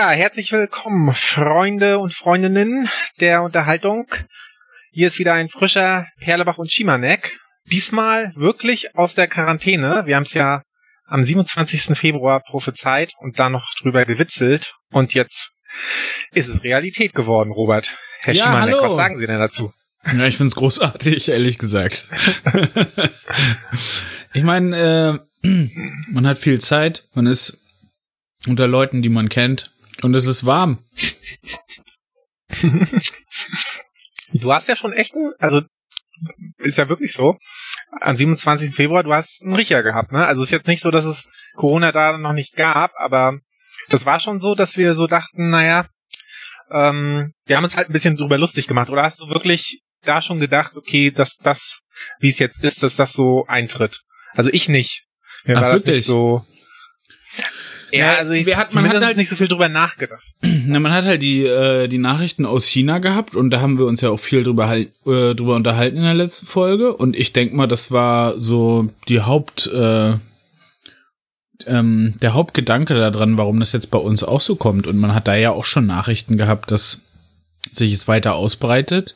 Ja, herzlich willkommen, Freunde und Freundinnen der Unterhaltung. Hier ist wieder ein frischer Perlebach und Schimanek. Diesmal wirklich aus der Quarantäne. Wir haben es ja am 27. Februar prophezeit und da noch drüber gewitzelt. Und jetzt ist es Realität geworden, Robert. Herr Ja, Schimanek, hallo. was sagen Sie denn dazu? Ja, ich find's großartig, ehrlich gesagt. ich meine, äh, man hat viel Zeit, man ist unter Leuten, die man kennt und es ist warm. Du hast ja schon echt, einen, also ist ja wirklich so, am 27. Februar, du hast einen Riecher gehabt, ne? Also ist jetzt nicht so, dass es Corona da noch nicht gab, aber das war schon so, dass wir so dachten, naja, ähm, wir haben uns halt ein bisschen drüber lustig gemacht. Oder hast du wirklich da schon gedacht, okay, dass das, wie es jetzt ist, dass das so eintritt? Also ich nicht. Mir Ach, war das wirklich? nicht so. Ja, also ich hat- man hat halt- nicht so viel drüber nachgedacht. Na, man hat halt die, äh, die Nachrichten aus China gehabt und da haben wir uns ja auch viel drüber, halt, äh, drüber unterhalten in der letzten Folge. Und ich denk mal, das war so die Haupt, äh, ähm, der Hauptgedanke daran, warum das jetzt bei uns auch so kommt. Und man hat da ja auch schon Nachrichten gehabt, dass sich es weiter ausbreitet.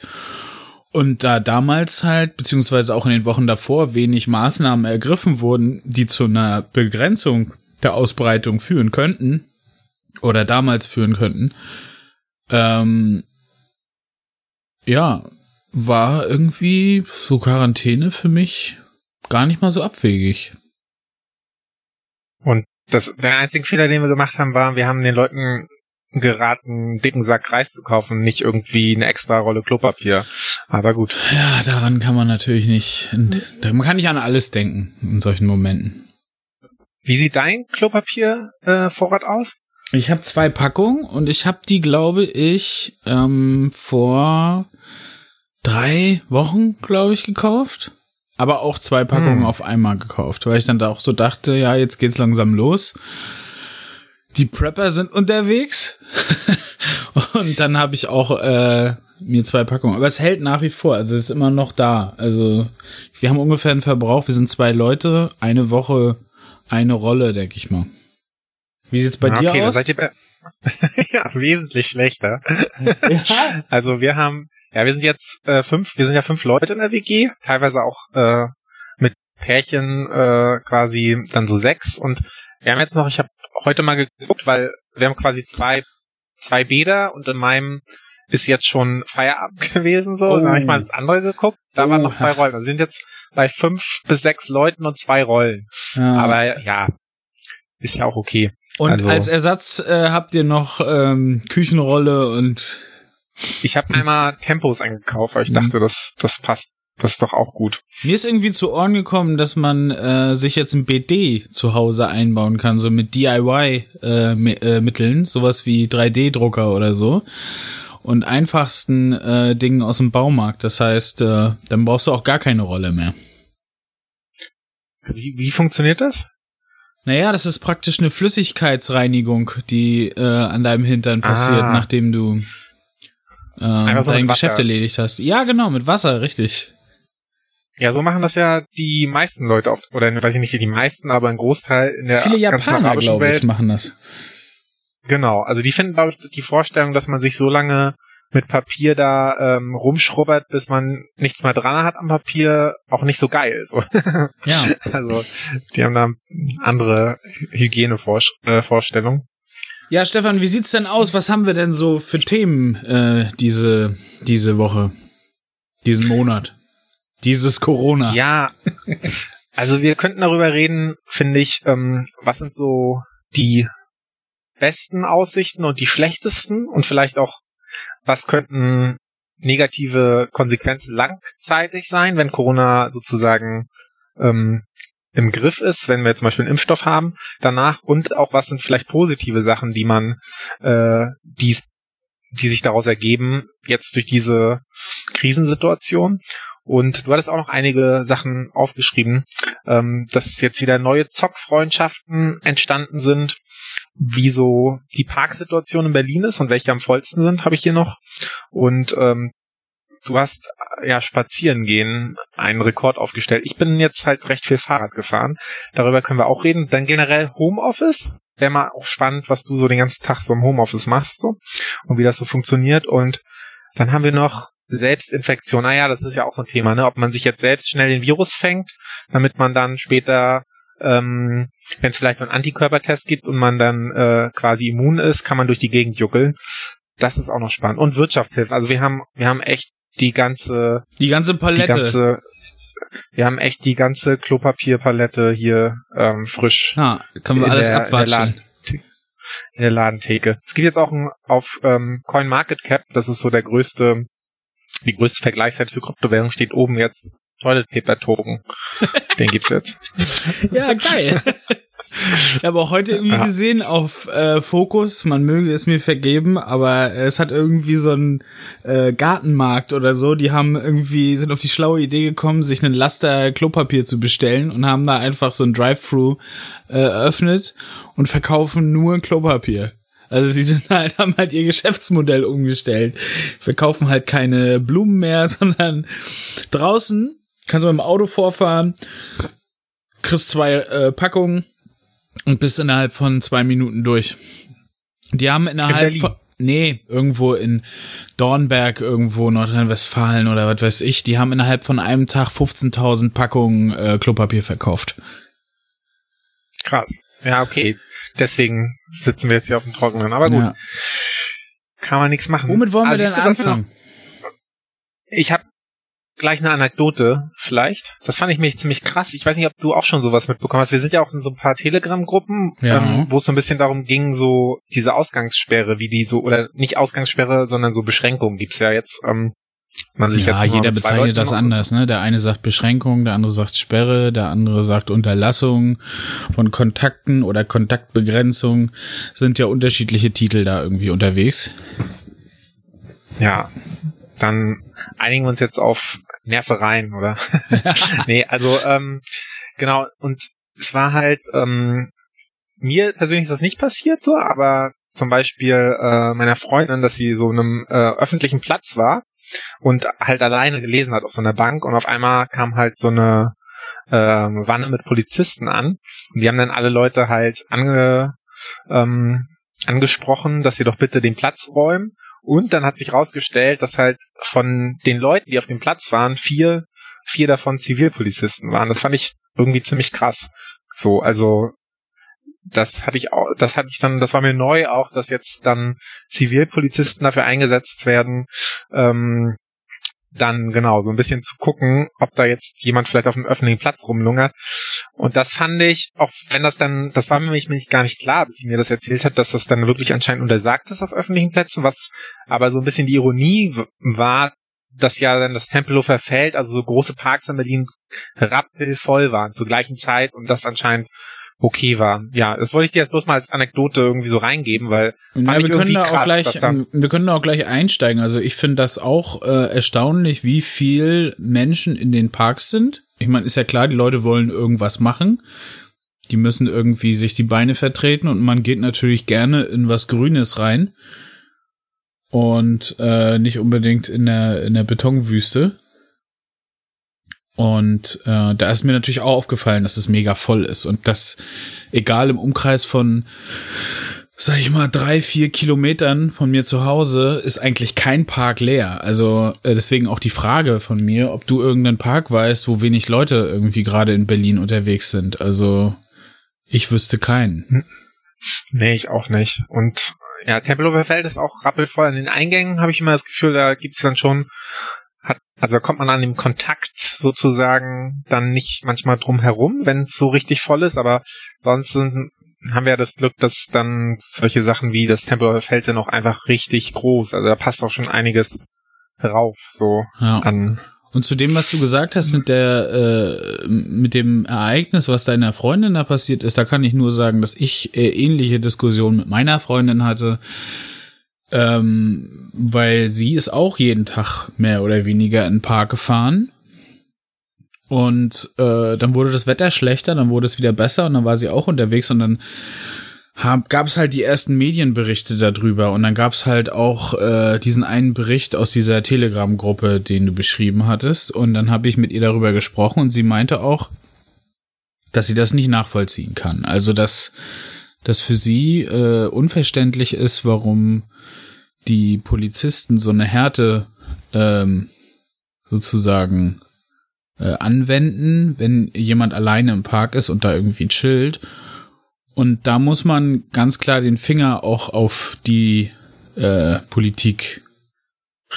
Und da damals halt, beziehungsweise auch in den Wochen davor, wenig Maßnahmen ergriffen wurden, die zu einer Begrenzung der Ausbreitung führen könnten, oder damals führen könnten, ähm, ja, war irgendwie so Quarantäne für mich gar nicht mal so abwegig. Und das, der einzige Fehler, den wir gemacht haben, war, wir haben den Leuten geraten, einen dicken Sack Reis zu kaufen, nicht irgendwie eine extra Rolle Klopapier. Aber gut. Ja, daran kann man natürlich nicht, man kann nicht an alles denken in solchen Momenten. Wie sieht dein Klopapiervorrat äh, Vorrat aus? Ich habe zwei Packungen und ich habe die, glaube ich, ähm, vor drei Wochen, glaube ich, gekauft. Aber auch zwei Packungen Hm. auf einmal gekauft, weil ich dann da auch so dachte, ja, jetzt geht's langsam los. Die Prepper sind unterwegs. und dann habe ich auch äh, mir zwei Packungen. Aber es hält nach wie vor, also es ist immer noch da. Also wir haben ungefähr einen Verbrauch, wir sind zwei Leute, eine Woche, eine Rolle, denke ich mal. Wie sieht's bei Ja, dir okay, aus? seid ihr bei ja, wesentlich schlechter. Also wir haben, ja, wir sind jetzt äh, fünf, wir sind ja fünf Leute in der WG, teilweise auch äh, mit Pärchen äh, quasi dann so sechs und wir haben jetzt noch, ich habe heute mal geguckt, weil wir haben quasi zwei zwei Bäder und in meinem ist jetzt schon Feierabend gewesen so. Dann habe ich mal ins andere geguckt, da waren noch Oha. zwei Rollen. Wir sind jetzt bei fünf bis sechs Leuten und zwei Rollen. Ja. Aber ja, ist ja auch okay. Und also- als Ersatz äh, habt ihr noch ähm, Küchenrolle und Ich habe einmal Tempos eingekauft, weil ich Mhm. dachte, das, das passt. Das ist doch auch gut. mir ist irgendwie zu Ohren gekommen, dass man äh, sich jetzt ein BD zu Hause einbauen kann, so mit DIY-Mitteln, äh, äh, Mitteln, sowas wie 3D-Drucker oder so. Und einfachsten äh, Dingen aus dem Baumarkt. Das heißt, äh, dann brauchst du auch gar keine Rolle mehr. Wie, wie funktioniert das? Naja, das ist praktisch eine Flüssigkeitsreinigung, die äh, an deinem Hintern passiert, Ah. nachdem du äh, so dein. Geschäft erledigt hast. Ja, genau, mit Wasser, richtig. Ja, so machen das ja die meisten Leute oft. Oder weiß ich nicht, die meisten, aber ein Großteil in der Viele Japaner, glaube ich, Welt. machen das. Genau. Also die finden, glaube ich, die Vorstellung, dass man sich so lange mit Papier da ähm, rumschrubbert, bis man nichts mehr dran hat am Papier, auch nicht so geil. So. Ja. Also die haben da andere Hygienevorstellungen. Ja, Stefan, wie sieht's denn aus? Was haben wir denn so für Themen äh, diese diese Woche, diesen Monat, dieses Corona? Ja, also wir könnten darüber reden, finde ich, ähm, was sind so die besten Aussichten und die schlechtesten und vielleicht auch, was könnten negative Konsequenzen langzeitig sein, wenn Corona sozusagen ähm, im Griff ist, wenn wir zum Beispiel einen Impfstoff haben danach und auch was sind vielleicht positive Sachen, die man, äh, die's, die sich daraus ergeben, jetzt durch diese Krisensituation. Und du hattest auch noch einige Sachen aufgeschrieben, ähm, dass jetzt wieder neue Zockfreundschaften entstanden sind, wie so die Parksituation in Berlin ist und welche am vollsten sind, habe ich hier noch. Und ähm, du hast ja spazieren gehen einen Rekord aufgestellt. Ich bin jetzt halt recht viel Fahrrad gefahren. Darüber können wir auch reden. Dann generell Homeoffice. wäre mal auch spannend, was du so den ganzen Tag so im Homeoffice machst so und wie das so funktioniert. Und dann haben wir noch Selbstinfektion. Naja, das ist ja auch so ein Thema, ne? Ob man sich jetzt selbst schnell den Virus fängt, damit man dann später, ähm, wenn es vielleicht so einen Antikörpertest gibt und man dann äh, quasi immun ist, kann man durch die Gegend juckeln. Das ist auch noch spannend. Und Wirtschaftshilfen. Also wir haben, wir haben echt die ganze, die ganze Palette. Die ganze, wir haben echt die ganze Klopapierpalette hier ähm, frisch. Ja, können wir alles der, abwatschen. In der Ladentheke. Es gibt jetzt auch ein, auf ähm, CoinMarketCap, das ist so der größte, die größte Vergleichsseite für Kryptowährungen, steht oben jetzt Toilet Paper Token. Den gibt's jetzt. ja, geil. Ich habe auch heute irgendwie ja. gesehen auf äh, Fokus, man möge es mir vergeben, aber es hat irgendwie so ein äh, Gartenmarkt oder so, die haben irgendwie, sind auf die schlaue Idee gekommen, sich einen Laster Klopapier zu bestellen und haben da einfach so ein Drive-Thru äh, eröffnet und verkaufen nur Klopapier. Also sie sind halt, haben halt ihr Geschäftsmodell umgestellt. Verkaufen halt keine Blumen mehr, sondern draußen kannst du mit dem Auto vorfahren, kriegst zwei äh, Packungen und bist innerhalb von zwei Minuten durch. Die haben innerhalb von, nee, irgendwo in Dornberg, irgendwo Nordrhein-Westfalen oder was weiß ich, die haben innerhalb von einem Tag 15.000 Packungen äh, Klopapier verkauft. Krass. Ja, okay. Deswegen sitzen wir jetzt hier auf dem Trockenen. Aber gut. Ja. Kann man nichts machen. Womit wollen also wir denn anfangen? Ich habe gleich eine Anekdote vielleicht. Das fand ich mich ziemlich krass. Ich weiß nicht, ob du auch schon sowas mitbekommen hast. Wir sind ja auch in so ein paar Telegram-Gruppen, ja. ähm, wo es so ein bisschen darum ging, so diese Ausgangssperre, wie die so, oder nicht Ausgangssperre, sondern so Beschränkungen gibt's ja jetzt. Ähm, man sich ja, jeder bezeichnet das anders, ne? Der eine sagt Beschränkung, der andere sagt Sperre, der andere sagt Unterlassung von Kontakten oder Kontaktbegrenzung. Sind ja unterschiedliche Titel da irgendwie unterwegs. Ja, dann einigen wir uns jetzt auf Nervereien, oder? nee, also ähm, genau, und es war halt, ähm, mir persönlich ist das nicht passiert so, aber zum Beispiel äh, meiner Freundin, dass sie so einem äh, öffentlichen Platz war und halt alleine gelesen hat auf so einer Bank und auf einmal kam halt so eine äh, Wanne mit Polizisten an und die haben dann alle Leute halt ange, ähm, angesprochen, dass sie doch bitte den Platz räumen und dann hat sich rausgestellt, dass halt von den Leuten, die auf dem Platz waren, vier, vier davon Zivilpolizisten waren. Das fand ich irgendwie ziemlich krass. So, also das hatte ich auch, das hatte ich dann, das war mir neu auch, dass jetzt dann Zivilpolizisten dafür eingesetzt werden, ähm, dann genau so ein bisschen zu gucken, ob da jetzt jemand vielleicht auf dem öffentlichen Platz rumlungert. Und das fand ich, auch wenn das dann, das war mir nämlich gar nicht klar, bis sie mir das erzählt hat, dass das dann wirklich anscheinend untersagt ist auf öffentlichen Plätzen, was aber so ein bisschen die Ironie war, dass ja dann das Tempelhofer Feld, also so große Parks in Berlin rappelvoll waren zur gleichen Zeit und das anscheinend okay war. Ja, das wollte ich dir jetzt bloß mal als Anekdote irgendwie so reingeben, weil ja, wir können da krass, auch gleich, wir können da auch gleich einsteigen. Also ich finde das auch äh, erstaunlich, wie viel Menschen in den Parks sind. Ich meine, ist ja klar, die Leute wollen irgendwas machen. Die müssen irgendwie sich die Beine vertreten und man geht natürlich gerne in was Grünes rein und äh, nicht unbedingt in der in der Betonwüste. Und äh, da ist mir natürlich auch aufgefallen, dass es mega voll ist und dass egal im Umkreis von, sag ich mal, drei, vier Kilometern von mir zu Hause ist eigentlich kein Park leer. Also äh, deswegen auch die Frage von mir, ob du irgendeinen Park weißt, wo wenig Leute irgendwie gerade in Berlin unterwegs sind. Also ich wüsste keinen. Nee, ich auch nicht. Und ja, Tempelhofer Feld ist auch rappelvoll. An den Eingängen habe ich immer das Gefühl, da gibt es dann schon hat, also kommt man an dem Kontakt sozusagen dann nicht manchmal drum herum, wenn es so richtig voll ist, aber sonst sind, haben wir ja das Glück, dass dann solche Sachen wie das Tempelhofer Feld sind auch einfach richtig groß. Also da passt auch schon einiges rauf, so ja. an. Und zu dem, was du gesagt hast, mit der, äh, mit dem Ereignis, was deiner Freundin da passiert ist, da kann ich nur sagen, dass ich äh, ähnliche Diskussionen mit meiner Freundin hatte ähm, weil sie ist auch jeden Tag mehr oder weniger in den Park gefahren. Und äh, dann wurde das Wetter schlechter, dann wurde es wieder besser und dann war sie auch unterwegs und dann gab es halt die ersten Medienberichte darüber und dann gab es halt auch äh, diesen einen Bericht aus dieser Telegram-Gruppe, den du beschrieben hattest und dann habe ich mit ihr darüber gesprochen und sie meinte auch, dass sie das nicht nachvollziehen kann. Also dass dass für sie äh, unverständlich ist, warum die Polizisten so eine Härte ähm, sozusagen äh, anwenden, wenn jemand alleine im Park ist und da irgendwie chillt. Und da muss man ganz klar den Finger auch auf die äh, Politik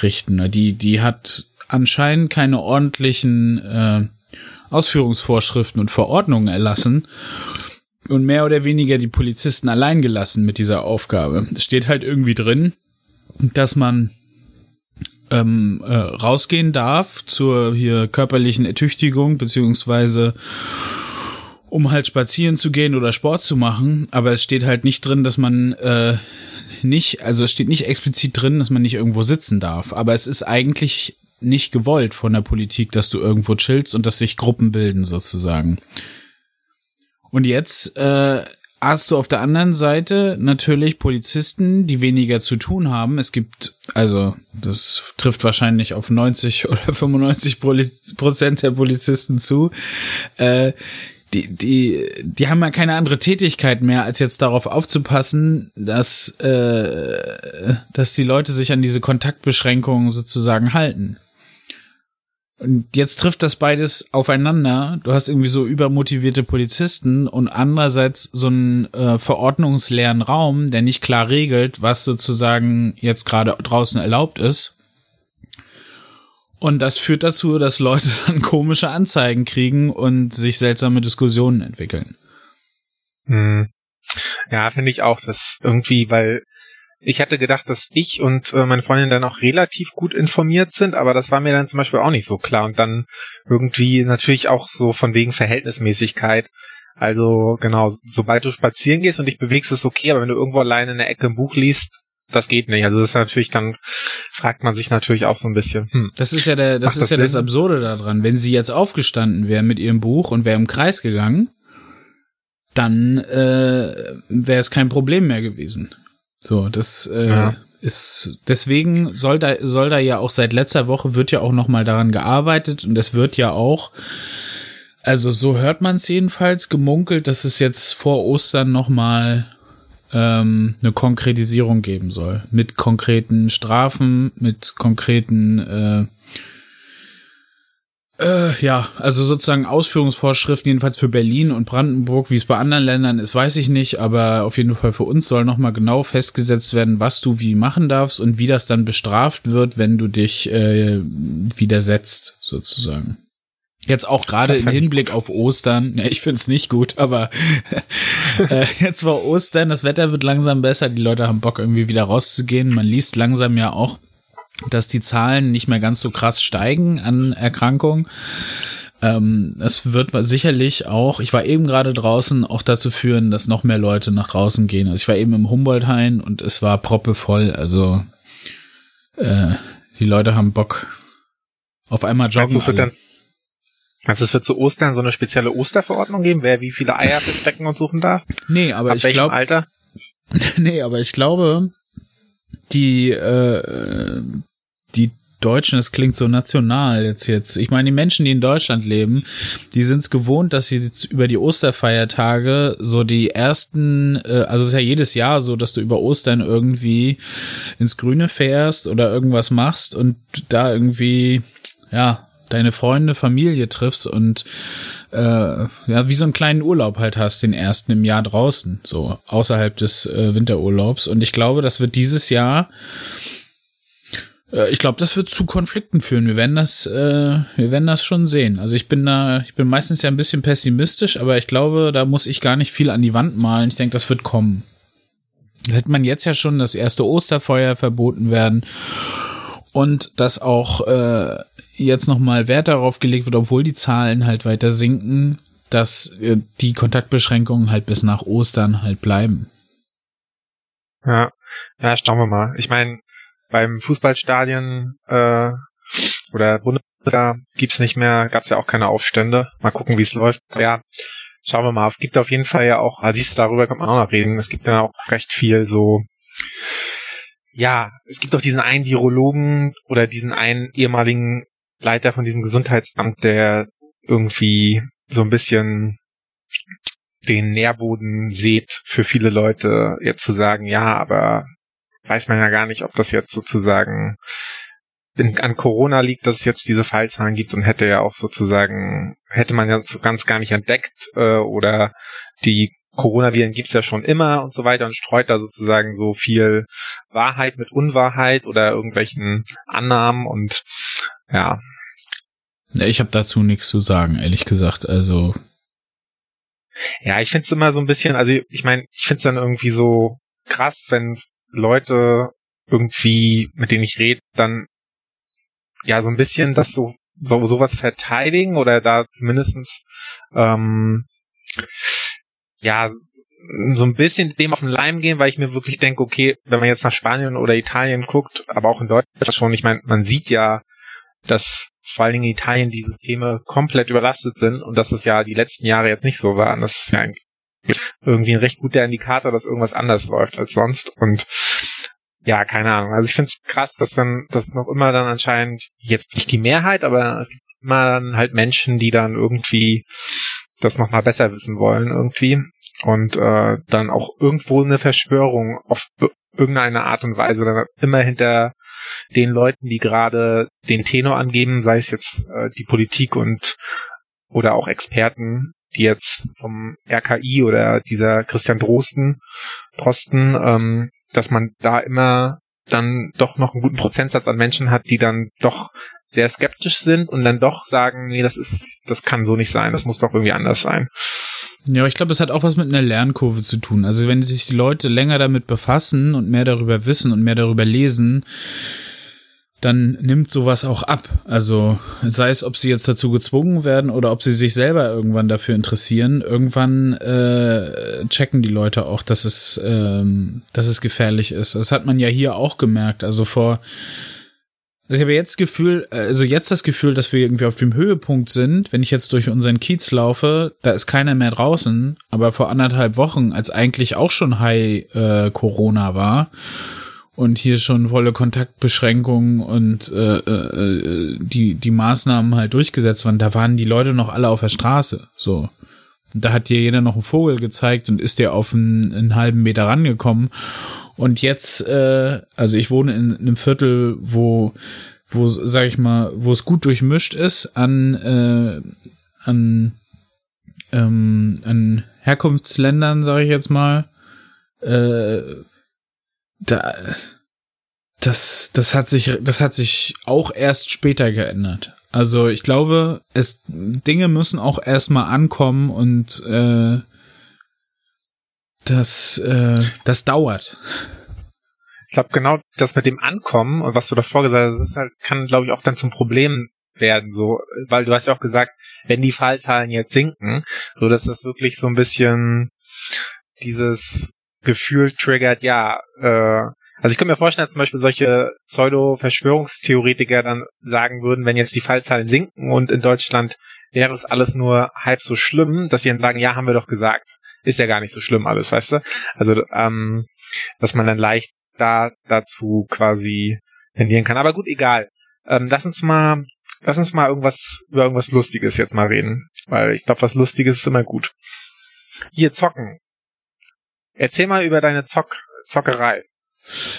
richten. Die, die hat anscheinend keine ordentlichen äh, Ausführungsvorschriften und Verordnungen erlassen und mehr oder weniger die Polizisten allein gelassen mit dieser Aufgabe. Es steht halt irgendwie drin, dass man ähm, äh, rausgehen darf zur hier körperlichen Ertüchtigung beziehungsweise um halt spazieren zu gehen oder Sport zu machen, aber es steht halt nicht drin, dass man äh, nicht, also es steht nicht explizit drin, dass man nicht irgendwo sitzen darf, aber es ist eigentlich nicht gewollt von der Politik, dass du irgendwo chillst und dass sich Gruppen bilden sozusagen. Und jetzt äh, hast du auf der anderen Seite natürlich Polizisten, die weniger zu tun haben. Es gibt, also das trifft wahrscheinlich auf 90 oder 95 Prozent der Polizisten zu. Äh, die, die, die haben ja keine andere Tätigkeit mehr, als jetzt darauf aufzupassen, dass, äh, dass die Leute sich an diese Kontaktbeschränkungen sozusagen halten. Und jetzt trifft das beides aufeinander. Du hast irgendwie so übermotivierte Polizisten und andererseits so einen äh, verordnungsleeren Raum, der nicht klar regelt, was sozusagen jetzt gerade draußen erlaubt ist. Und das führt dazu, dass Leute dann komische Anzeigen kriegen und sich seltsame Diskussionen entwickeln. Hm. Ja, finde ich auch, dass irgendwie, weil ich hatte gedacht, dass ich und äh, meine Freundin dann auch relativ gut informiert sind, aber das war mir dann zum Beispiel auch nicht so klar. Und dann irgendwie natürlich auch so von wegen Verhältnismäßigkeit. Also genau, sobald du spazieren gehst und dich bewegst, ist okay, aber wenn du irgendwo alleine in der Ecke ein Buch liest, das geht nicht. Also das ist natürlich dann fragt man sich natürlich auch so ein bisschen. Hm, das ist ja der, das ist das ja Sinn? das Absurde daran. Wenn sie jetzt aufgestanden wäre mit ihrem Buch und wäre im Kreis gegangen, dann äh, wäre es kein Problem mehr gewesen. So, das äh, ja. ist deswegen soll da soll da ja auch seit letzter Woche wird ja auch noch mal daran gearbeitet und es wird ja auch also so hört man es jedenfalls gemunkelt, dass es jetzt vor Ostern noch mal ähm, eine Konkretisierung geben soll mit konkreten Strafen, mit konkreten äh, äh, ja, also sozusagen Ausführungsvorschriften, jedenfalls für Berlin und Brandenburg, wie es bei anderen Ländern ist, weiß ich nicht, aber auf jeden Fall für uns soll nochmal genau festgesetzt werden, was du wie machen darfst und wie das dann bestraft wird, wenn du dich äh, widersetzt, sozusagen. Jetzt auch gerade im Hinblick auf Ostern. Ja, ich find's nicht gut, aber äh, jetzt war Ostern, das Wetter wird langsam besser, die Leute haben Bock irgendwie wieder rauszugehen. Man liest langsam ja auch dass die Zahlen nicht mehr ganz so krass steigen an Erkrankungen. Ähm, es wird sicherlich auch, ich war eben gerade draußen, auch dazu führen, dass noch mehr Leute nach draußen gehen. Also ich war eben im Humboldt-Hain und es war proppevoll. Also äh, die Leute haben Bock auf einmal joggen. Meinst wird, dann, meinst du, es wird zu Ostern so eine spezielle Osterverordnung geben, wer wie viele Eier verstecken und suchen darf? Nee, aber Ab ich glaube. Alter? Nee, aber ich glaube, die, äh, die Deutschen, das klingt so national jetzt jetzt. Ich meine, die Menschen, die in Deutschland leben, die sind es gewohnt, dass sie über die Osterfeiertage so die ersten, äh, also es ist ja jedes Jahr so, dass du über Ostern irgendwie ins Grüne fährst oder irgendwas machst und da irgendwie, ja, deine Freunde, Familie triffst und äh, ja, wie so einen kleinen Urlaub halt hast, den ersten im Jahr draußen, so außerhalb des äh, Winterurlaubs. Und ich glaube, das wird dieses Jahr, äh, ich glaube, das wird zu Konflikten führen. Wir werden das, äh, wir werden das schon sehen. Also ich bin da, ich bin meistens ja ein bisschen pessimistisch, aber ich glaube, da muss ich gar nicht viel an die Wand malen. Ich denke, das wird kommen. Da hätte man jetzt ja schon das erste Osterfeuer verboten werden und dass auch äh, jetzt nochmal Wert darauf gelegt wird, obwohl die Zahlen halt weiter sinken, dass äh, die Kontaktbeschränkungen halt bis nach Ostern halt bleiben. Ja, ja, schauen wir mal. Ich meine, beim Fußballstadion äh, oder Bundesliga gibt's nicht mehr, gab's ja auch keine Aufstände. Mal gucken, wie es läuft. Ja, schauen wir mal. Es gibt auf jeden Fall ja auch, also siehst du, darüber kann man auch noch reden. Es gibt ja auch recht viel so ja, es gibt auch diesen einen Virologen oder diesen einen ehemaligen Leiter von diesem Gesundheitsamt, der irgendwie so ein bisschen den Nährboden seht für viele Leute, jetzt zu sagen, ja, aber weiß man ja gar nicht, ob das jetzt sozusagen in, an Corona liegt, dass es jetzt diese Fallzahlen gibt und hätte ja auch sozusagen, hätte man ja so ganz gar nicht entdeckt äh, oder die Coronaviren gibt's ja schon immer und so weiter und streut da sozusagen so viel Wahrheit mit Unwahrheit oder irgendwelchen Annahmen und ja. Ich habe dazu nichts zu sagen, ehrlich gesagt. Also ja, ich find's immer so ein bisschen, also ich meine, ich find's dann irgendwie so krass, wenn Leute irgendwie, mit denen ich rede, dann ja so ein bisschen das so, so sowas verteidigen oder da zumindestens ähm, ja so ein bisschen dem auf den Leim gehen, weil ich mir wirklich denke, okay, wenn man jetzt nach Spanien oder Italien guckt, aber auch in Deutschland schon, ich meine, man sieht ja, dass vor allen Dingen in Italien die Systeme komplett überlastet sind und dass es ja die letzten Jahre jetzt nicht so war. Und das ist ja irgendwie ein recht guter Indikator, dass irgendwas anders läuft als sonst. Und ja, keine Ahnung. Also ich finde es krass, dass dann, dass noch immer dann anscheinend jetzt nicht die Mehrheit, aber es gibt immer dann halt Menschen, die dann irgendwie das nochmal besser wissen wollen irgendwie und äh, dann auch irgendwo eine Verschwörung auf irgendeine Art und Weise dann immer hinter den Leuten, die gerade den Tenor angeben, sei es jetzt äh, die Politik und oder auch Experten, die jetzt vom RKI oder dieser Christian Drosten, Drosten, ähm, dass man da immer dann doch noch einen guten Prozentsatz an Menschen hat, die dann doch sehr skeptisch sind und dann doch sagen, nee, das ist, das kann so nicht sein, das muss doch irgendwie anders sein. Ja, ich glaube, es hat auch was mit einer Lernkurve zu tun. Also wenn sich die Leute länger damit befassen und mehr darüber wissen und mehr darüber lesen, dann nimmt sowas auch ab. Also sei es, ob sie jetzt dazu gezwungen werden oder ob sie sich selber irgendwann dafür interessieren, irgendwann äh, checken die Leute auch, dass es, ähm, dass es gefährlich ist. Das hat man ja hier auch gemerkt. Also vor also ich habe jetzt Gefühl, also jetzt das Gefühl, dass wir irgendwie auf dem Höhepunkt sind. Wenn ich jetzt durch unseren Kiez laufe, da ist keiner mehr draußen. Aber vor anderthalb Wochen, als eigentlich auch schon High äh, Corona war und hier schon volle Kontaktbeschränkungen und äh, äh, die, die Maßnahmen halt durchgesetzt waren, da waren die Leute noch alle auf der Straße. So. Und da hat dir jeder noch einen Vogel gezeigt und ist dir auf einen, einen halben Meter rangekommen. Und jetzt, äh, also ich wohne in, in einem Viertel, wo, wo, sag ich mal, wo es gut durchmischt ist an, äh, an, ähm, an Herkunftsländern, sage ich jetzt mal. Äh, da, das, das hat sich, das hat sich auch erst später geändert. Also ich glaube, es Dinge müssen auch erstmal ankommen und äh, das, äh, das dauert. Ich glaube genau das mit dem Ankommen und was du davor gesagt hast, das halt, kann glaube ich auch dann zum Problem werden, so, weil du hast ja auch gesagt, wenn die Fallzahlen jetzt sinken, so dass das wirklich so ein bisschen dieses Gefühl triggert, ja, äh, also ich könnte mir vorstellen, dass zum Beispiel solche Pseudo-Verschwörungstheoretiker dann sagen würden, wenn jetzt die Fallzahlen sinken und in Deutschland wäre es alles nur halb so schlimm, dass sie dann sagen, ja, haben wir doch gesagt. Ist ja gar nicht so schlimm alles, weißt du? Also, ähm, dass man dann leicht da dazu quasi tendieren kann. Aber gut, egal. Ähm, lass uns mal, lass uns mal irgendwas über irgendwas Lustiges jetzt mal reden, weil ich glaube, was Lustiges ist immer gut. Hier zocken. Erzähl mal über deine Zock Zockerei.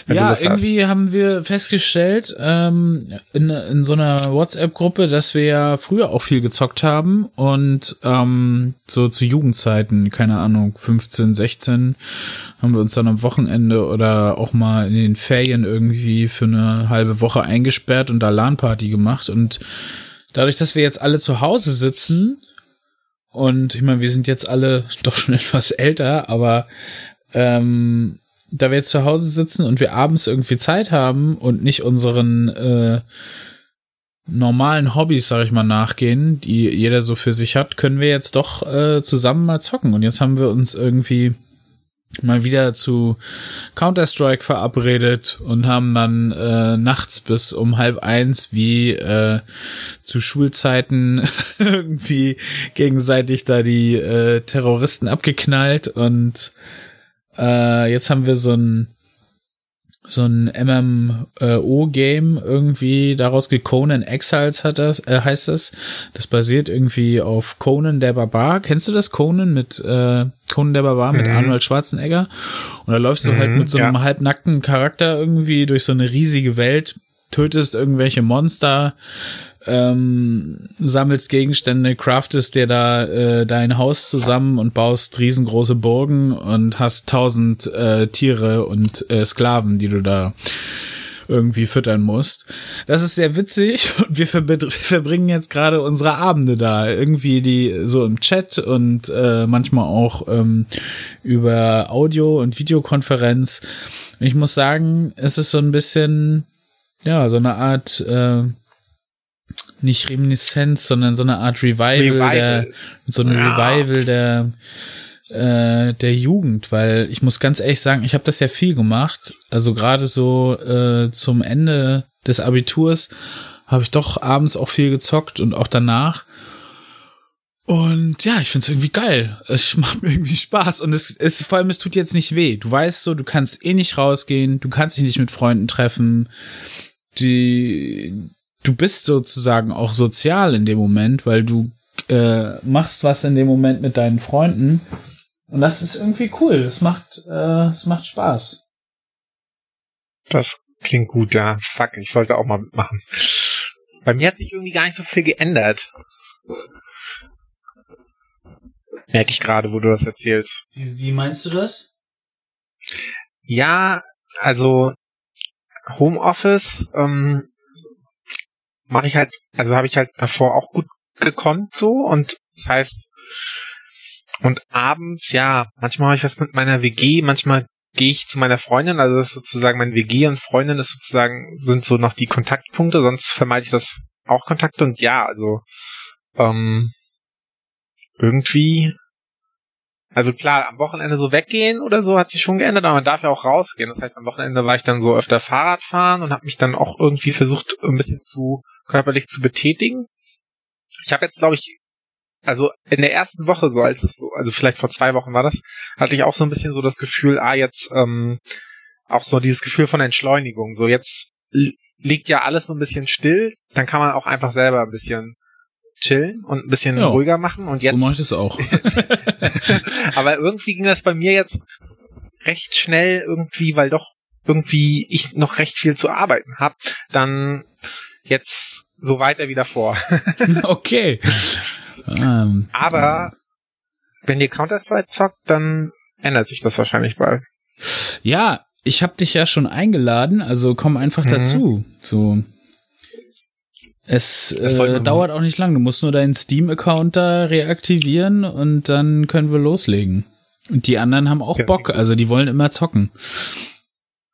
Ja, irgendwie hast. haben wir festgestellt ähm, in, in so einer WhatsApp-Gruppe, dass wir ja früher auch viel gezockt haben und ähm, so zu Jugendzeiten, keine Ahnung, 15, 16, haben wir uns dann am Wochenende oder auch mal in den Ferien irgendwie für eine halbe Woche eingesperrt und da LAN-Party gemacht und dadurch, dass wir jetzt alle zu Hause sitzen und ich meine, wir sind jetzt alle doch schon etwas älter, aber ähm, da wir jetzt zu Hause sitzen und wir abends irgendwie Zeit haben und nicht unseren äh, normalen Hobbys, sag ich mal, nachgehen, die jeder so für sich hat, können wir jetzt doch äh, zusammen mal zocken. Und jetzt haben wir uns irgendwie mal wieder zu Counter-Strike verabredet und haben dann äh, nachts bis um halb eins wie äh, zu Schulzeiten irgendwie gegenseitig da die äh, Terroristen abgeknallt und äh, jetzt haben wir so ein so ein MMO-Game irgendwie daraus geht. Conan Exiles hat das, äh, heißt das. Das basiert irgendwie auf Conan der Barbar. Kennst du das? Conan mit äh, Conan der Barbar mit mhm. Arnold Schwarzenegger. Und da läufst du halt mhm, halt mit so einem ja. halbnackten Charakter irgendwie durch so eine riesige Welt, tötest irgendwelche Monster, ähm, sammelst Gegenstände, craftest dir da äh, dein Haus zusammen und baust riesengroße Burgen und hast tausend äh, Tiere und äh, Sklaven, die du da irgendwie füttern musst. Das ist sehr witzig und wir, verbringen jetzt gerade unsere Abende da irgendwie die so im Chat und äh, manchmal auch ähm, über Audio und Videokonferenz. Ich muss sagen, es ist so ein bisschen ja so eine Art äh, nicht Reminiszenz, sondern so eine Art Revival, Revival. der, so ein ja. Revival der, äh, der Jugend, weil ich muss ganz ehrlich sagen, ich habe das ja viel gemacht. Also gerade so äh, zum Ende des Abiturs habe ich doch abends auch viel gezockt und auch danach. Und ja, ich find's irgendwie geil. Es macht mir irgendwie Spaß. Und es, es, vor allem, es tut jetzt nicht weh. Du weißt so, du kannst eh nicht rausgehen, du kannst dich nicht mit Freunden treffen. Die, du bist sozusagen auch sozial in dem Moment, weil du äh, machst was in dem Moment mit deinen Freunden. Und das ist irgendwie cool. Das macht, äh, es macht Spaß. Das klingt gut, ja. Fuck, ich sollte auch mal mitmachen. Bei mir hat sich irgendwie gar nicht so viel geändert. Merke ich gerade, wo du das erzählst. Wie, wie meinst du das? Ja, also Homeoffice ähm, mache ich halt, also habe ich halt davor auch gut gekonnt so. Und das heißt und abends, ja, manchmal habe ich was mit meiner WG, manchmal gehe ich zu meiner Freundin, also das ist sozusagen mein WG und Freundin ist sozusagen, sind so noch die Kontaktpunkte, sonst vermeide ich das auch Kontakte. Und ja, also ähm, irgendwie also klar, am Wochenende so weggehen oder so hat sich schon geändert, aber man darf ja auch rausgehen. Das heißt, am Wochenende war ich dann so öfter Fahrrad fahren und habe mich dann auch irgendwie versucht, ein bisschen zu körperlich zu betätigen. Ich habe jetzt, glaube ich, also in der ersten Woche so, als es so, also vielleicht vor zwei Wochen war das, hatte ich auch so ein bisschen so das Gefühl, ah, jetzt ähm, auch so dieses Gefühl von Entschleunigung. So jetzt liegt ja alles so ein bisschen still, dann kann man auch einfach selber ein bisschen chillen und ein bisschen ja, ruhiger machen. Und jetzt. So mache ich es auch. aber irgendwie ging das bei mir jetzt recht schnell irgendwie, weil doch irgendwie ich noch recht viel zu arbeiten habe, dann jetzt so weiter wie davor. okay. Um, ähm, aber wenn ihr Counter-Strike zockt, dann ändert sich das wahrscheinlich bald. Ja, ich habe dich ja schon eingeladen, also komm einfach mhm. dazu. So es äh, dauert auch nicht lang. Du musst nur deinen Steam-Account da reaktivieren und dann können wir loslegen. Und die anderen haben auch Bock, also die wollen immer zocken.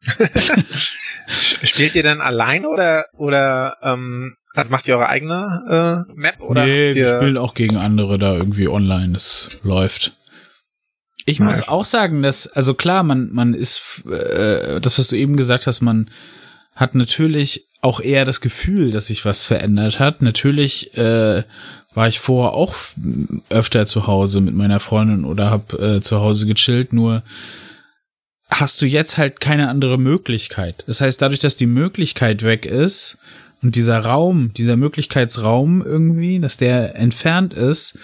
Spielt ihr denn allein oder oder ähm, also macht ihr eure eigene äh, Map oder? Nee, wir spielen auch gegen andere da irgendwie online. Das läuft. Ich nice. muss auch sagen, dass also klar, man man ist äh, das, was du eben gesagt hast, man hat natürlich auch eher das Gefühl, dass sich was verändert hat. Natürlich äh, war ich vorher auch öfter zu Hause mit meiner Freundin oder hab äh, zu Hause gechillt, nur hast du jetzt halt keine andere Möglichkeit. Das heißt, dadurch, dass die Möglichkeit weg ist und dieser Raum, dieser Möglichkeitsraum irgendwie, dass der entfernt ist,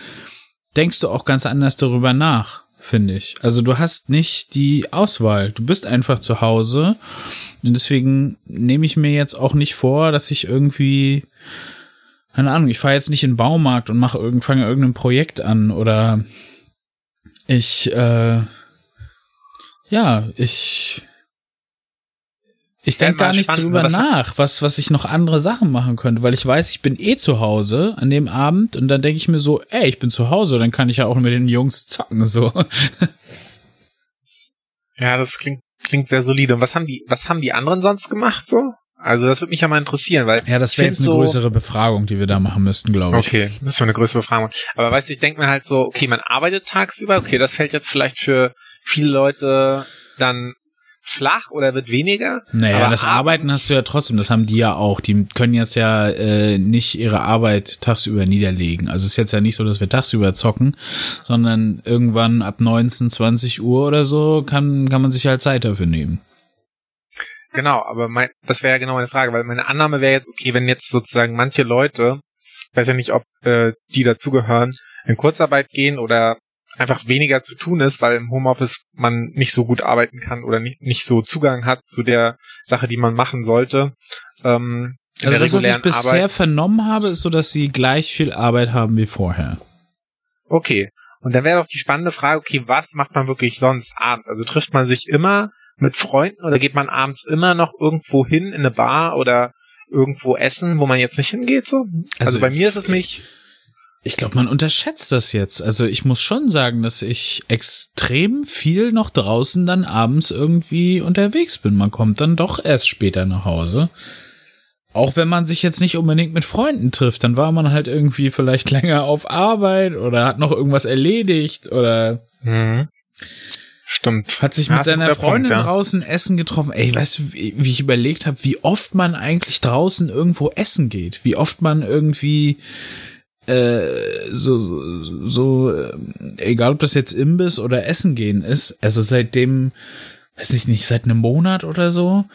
denkst du auch ganz anders darüber nach, finde ich. Also du hast nicht die Auswahl. Du bist einfach zu Hause und deswegen nehme ich mir jetzt auch nicht vor, dass ich irgendwie, keine Ahnung, ich fahre jetzt nicht in den Baumarkt und mache irgend, fange irgendein Projekt an oder ich, äh, ja, ich, ich denke gar nicht spannend, drüber nach, was, was ich noch andere Sachen machen könnte, weil ich weiß, ich bin eh zu Hause an dem Abend und dann denke ich mir so, ey, ich bin zu Hause, dann kann ich ja auch mit den Jungs zocken, so. Ja, das klingt klingt sehr solide. Und was haben die, was haben die anderen sonst gemacht so? Also das würde mich ja mal interessieren, weil ja, das wäre jetzt eine so, größere Befragung, die wir da machen müssten, glaube ich. Okay, das ist eine größere Befragung. Aber weißt du, ich denke mir halt so, okay, man arbeitet tagsüber, okay, das fällt jetzt vielleicht für viele Leute dann flach oder wird weniger. Naja, das Arbeiten hast du ja trotzdem, das haben die ja auch. Die können jetzt ja äh, nicht ihre Arbeit tagsüber niederlegen. Also es ist jetzt ja nicht so, dass wir tagsüber zocken, sondern irgendwann ab 19, 20 Uhr oder so kann, kann man sich halt Zeit dafür nehmen. Genau, aber mein, das wäre ja genau meine Frage, weil meine Annahme wäre jetzt, okay, wenn jetzt sozusagen manche Leute, ich weiß ja nicht, ob äh, die dazugehören, in Kurzarbeit gehen oder einfach weniger zu tun ist, weil im Homeoffice man nicht so gut arbeiten kann oder nicht, nicht so Zugang hat zu der Sache, die man machen sollte. Ähm, also das, was ich bisher Arbeit. vernommen habe, ist so, dass sie gleich viel Arbeit haben wie vorher. Okay. Und dann wäre doch die spannende Frage, okay, was macht man wirklich sonst abends? Also trifft man sich immer mit Freunden oder geht man abends immer noch irgendwo hin in eine Bar oder irgendwo essen, wo man jetzt nicht hingeht so? Also, also bei mir ist es mich ich glaube, man unterschätzt das jetzt. Also ich muss schon sagen, dass ich extrem viel noch draußen dann abends irgendwie unterwegs bin. Man kommt dann doch erst später nach Hause. Auch wenn man sich jetzt nicht unbedingt mit Freunden trifft, dann war man halt irgendwie vielleicht länger auf Arbeit oder hat noch irgendwas erledigt oder mhm. Stimmt. Hat sich ja, mit seiner Freundin Punkt, ja. draußen essen getroffen. Ey, weißt du, wie, ich überlegt habe, wie oft man eigentlich draußen irgendwo essen geht, wie oft man irgendwie so, so, so äh, egal ob das jetzt Imbiss oder Essen gehen ist, also seitdem, weiß ich nicht, seit einem Monat oder so,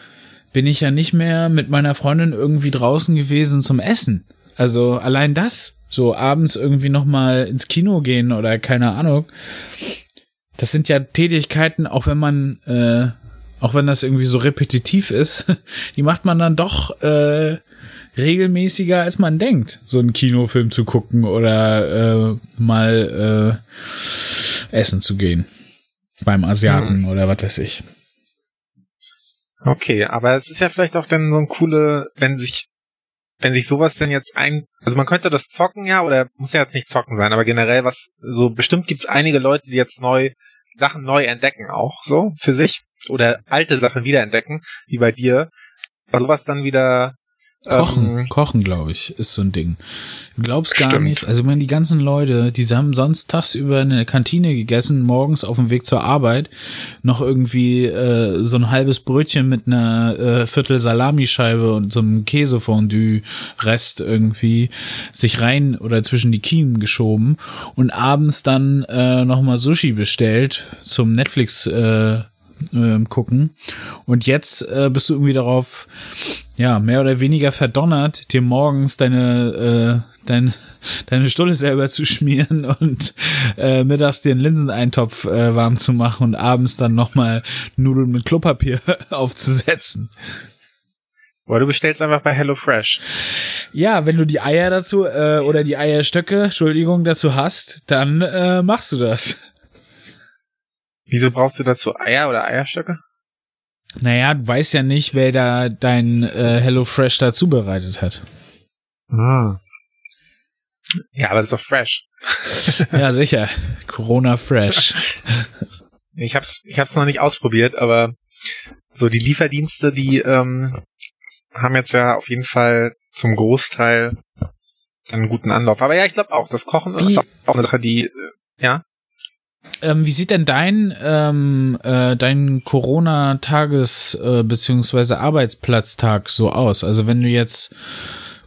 bin ich ja nicht mehr mit meiner Freundin irgendwie draußen gewesen zum Essen. Also allein das, so abends irgendwie noch mal ins Kino gehen oder keine Ahnung, das sind ja Tätigkeiten, auch wenn man, äh, auch wenn das irgendwie so repetitiv ist, die macht man dann doch äh, regelmäßiger, als man denkt, so einen Kinofilm zu gucken oder äh, mal äh, essen zu gehen. Beim Asiaten hm. oder was weiß ich. Okay, aber es ist ja vielleicht auch dann so ein coole, wenn sich, wenn sich sowas denn jetzt ein, also man könnte das zocken ja, oder muss ja jetzt nicht zocken sein, aber generell was, so bestimmt gibt's einige Leute, die jetzt neu, Sachen neu entdecken auch, so, für sich, oder alte Sachen wiederentdecken, wie bei dir, sowas dann wieder Kochen, ähm, Kochen, glaube ich, ist so ein Ding. Du glaubst gar stimmt. nicht. Also, wenn die ganzen Leute, die haben sonst tagsüber in der Kantine gegessen, morgens auf dem Weg zur Arbeit, noch irgendwie äh, so ein halbes Brötchen mit einer äh, Viertel Salamischeibe und so einem Käsefondue-Rest irgendwie sich rein oder zwischen die Kiemen geschoben und abends dann äh, nochmal Sushi bestellt zum Netflix äh, äh, gucken. Und jetzt äh, bist du irgendwie darauf, ja, mehr oder weniger verdonnert, dir morgens deine, äh, dein, deine Stulle selber zu schmieren und äh, mittags dir einen Linseneintopf äh, warm zu machen und abends dann nochmal Nudeln mit Klopapier aufzusetzen. Oder du bestellst einfach bei HelloFresh. Ja, wenn du die Eier dazu äh, oder die Eierstöcke, Entschuldigung, dazu hast, dann äh, machst du das. Wieso brauchst du dazu Eier oder Eierstöcke? Naja, du weißt ja nicht, wer da dein äh, HelloFresh da zubereitet hat. Ah. Ja, aber das ist doch fresh. ja, sicher. Corona fresh. Ich hab's, ich hab's noch nicht ausprobiert, aber so die Lieferdienste, die ähm, haben jetzt ja auf jeden Fall zum Großteil einen guten Anlauf. Aber ja, ich glaube auch, das Kochen Wie? ist auch eine Sache, die, äh, ja. Ähm, wie sieht denn dein, ähm, äh, dein Corona-Tages- äh, beziehungsweise Arbeitsplatztag so aus? Also wenn du jetzt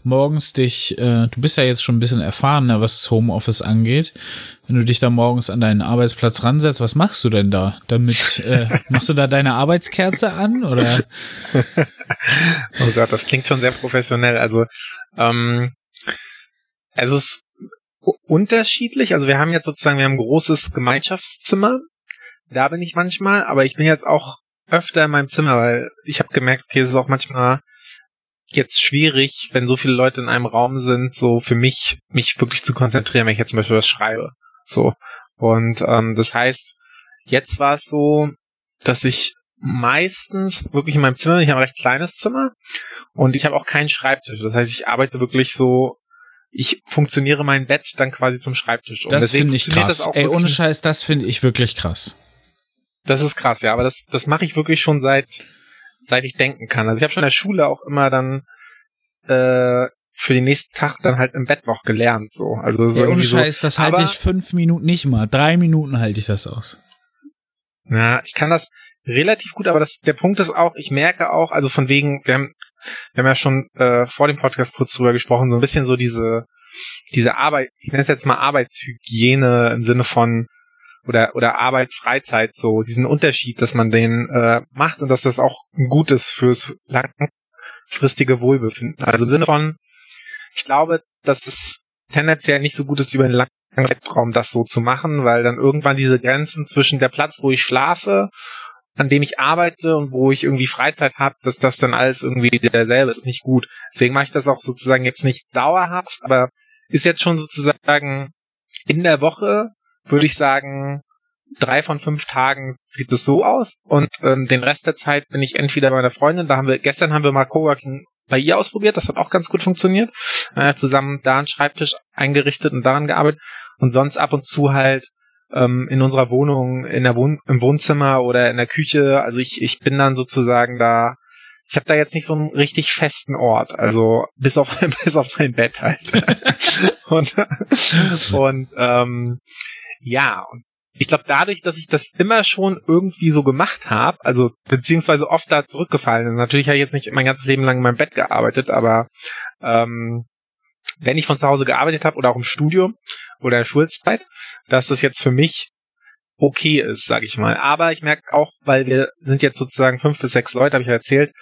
morgens dich, äh, du bist ja jetzt schon ein bisschen erfahrener, was das Homeoffice angeht. Wenn du dich da morgens an deinen Arbeitsplatz ransetzt, was machst du denn da? Damit äh, machst du da deine Arbeitskerze an oder? oh Gott, das klingt schon sehr professionell. Also ähm, es ist unterschiedlich. Also wir haben jetzt sozusagen, wir haben ein großes Gemeinschaftszimmer. Da bin ich manchmal, aber ich bin jetzt auch öfter in meinem Zimmer, weil ich habe gemerkt, okay, es ist auch manchmal jetzt schwierig, wenn so viele Leute in einem Raum sind, so für mich, mich wirklich zu konzentrieren, wenn ich jetzt zum Beispiel was schreibe. So. Und ähm, das heißt, jetzt war es so, dass ich meistens wirklich in meinem Zimmer, ich habe ein recht kleines Zimmer und ich habe auch keinen Schreibtisch. Das heißt, ich arbeite wirklich so ich funktioniere mein Bett dann quasi zum Schreibtisch. Und das finde ich krass. Ey, ohne Scheiß, das finde ich wirklich krass. Das ist krass, ja, aber das, das mache ich wirklich schon seit, seit ich denken kann. Also ich habe schon in der Schule auch immer dann äh, für den nächsten Tag dann halt im Bett noch gelernt. So. Also so Ey, ohne Scheiß, so. das halte ich fünf Minuten nicht mal. Drei Minuten halte ich das aus. Ja, ich kann das relativ gut, aber das, der Punkt ist auch, ich merke auch, also von wegen, wir haben wir haben ja schon äh, vor dem Podcast kurz drüber gesprochen, so ein bisschen so diese, diese Arbeit, ich nenne es jetzt mal Arbeitshygiene im Sinne von, oder oder Arbeit, Freizeit, so diesen Unterschied, dass man den äh, macht und dass das auch ein Gutes fürs langfristige Wohlbefinden. Also im Sinne von, ich glaube, dass es tendenziell nicht so gut ist, über einen langen Zeitraum das so zu machen, weil dann irgendwann diese Grenzen zwischen der Platz, wo ich schlafe, an dem ich arbeite und wo ich irgendwie Freizeit habe, dass das dann alles irgendwie derselbe ist, nicht gut. Deswegen mache ich das auch sozusagen jetzt nicht dauerhaft, aber ist jetzt schon sozusagen in der Woche, würde ich sagen, drei von fünf Tagen sieht es so aus und ähm, den Rest der Zeit bin ich entweder bei meiner Freundin, da haben wir, gestern haben wir mal Coworking bei ihr ausprobiert, das hat auch ganz gut funktioniert. Äh, zusammen da einen Schreibtisch eingerichtet und daran gearbeitet und sonst ab und zu halt ähm, in unserer Wohnung, in der Wohn im Wohnzimmer oder in der Küche. Also ich, ich bin dann sozusagen da ich habe da jetzt nicht so einen richtig festen Ort, also bis auf bis auf mein Bett halt. und und ähm, ja, und ich glaube dadurch, dass ich das immer schon irgendwie so gemacht habe, also beziehungsweise oft da zurückgefallen, natürlich habe ich jetzt nicht mein ganzes Leben lang in meinem Bett gearbeitet, aber ähm, wenn ich von zu Hause gearbeitet habe oder auch im Studium oder Schulzeit, dass das jetzt für mich okay ist, sag ich mal. Aber ich merke auch, weil wir sind jetzt sozusagen fünf bis sechs Leute, habe ich ja erzählt,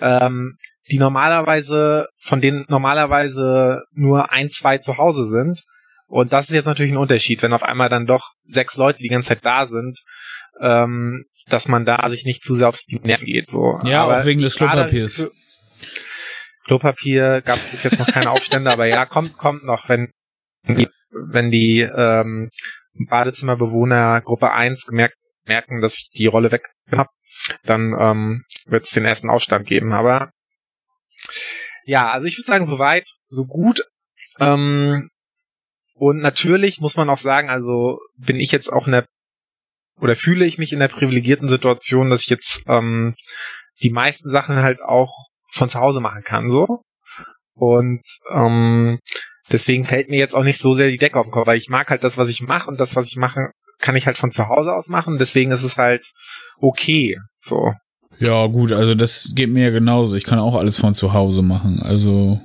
ähm, die normalerweise, von denen normalerweise nur ein, zwei zu Hause sind. Und das ist jetzt natürlich ein Unterschied, wenn auf einmal dann doch sechs Leute die ganze Zeit da sind, ähm, dass man da sich nicht zu sehr auf die Nerven geht. So. Ja, aber auch wegen des Klopapiers. Klopapier gab es bis jetzt noch keine Aufstände, aber ja, kommt, kommt noch, wenn wenn die ähm, Badezimmerbewohner Gruppe 1 gemerkt, merken, dass ich die Rolle weg habe, dann ähm, wird es den ersten Aufstand geben. Aber ja, also ich würde sagen, soweit, so gut. Ähm, und natürlich muss man auch sagen, also bin ich jetzt auch in der oder fühle ich mich in der privilegierten Situation, dass ich jetzt ähm, die meisten Sachen halt auch von zu Hause machen kann, so. Und ähm, deswegen fällt mir jetzt auch nicht so sehr die Decke auf den Kopf, weil ich mag halt das, was ich mache und das, was ich mache, kann ich halt von zu Hause aus machen. Deswegen ist es halt okay, so. Ja, gut, also das geht mir ja genauso. Ich kann auch alles von zu Hause machen, also.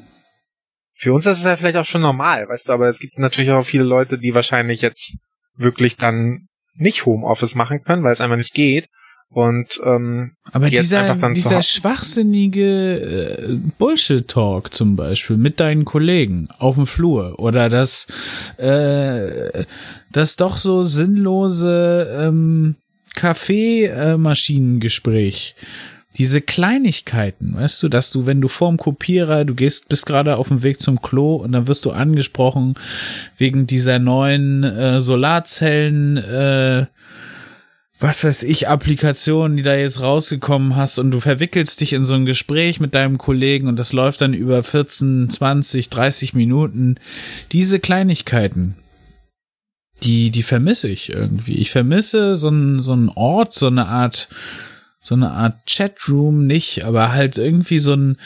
Für uns ist es ja vielleicht auch schon normal, weißt du, aber es gibt natürlich auch viele Leute, die wahrscheinlich jetzt wirklich dann nicht Homeoffice machen können, weil es einfach nicht geht. Und ähm, aber dieser, dieser schwachsinnige äh, Bullshit-Talk zum Beispiel mit deinen Kollegen auf dem Flur oder das äh, das doch so sinnlose ähm, Kaffeemaschinengespräch. Diese Kleinigkeiten, weißt du, dass du, wenn du vorm Kopierer, du gehst, bist gerade auf dem Weg zum Klo und dann wirst du angesprochen wegen dieser neuen äh, Solarzellen, äh, was weiß ich, Applikationen, die da jetzt rausgekommen hast und du verwickelst dich in so ein Gespräch mit deinem Kollegen und das läuft dann über 14, 20, 30 Minuten. Diese Kleinigkeiten, die, die vermisse ich irgendwie. Ich vermisse so einen, so einen Ort, so eine Art, so eine Art Chatroom nicht, aber halt irgendwie so ein,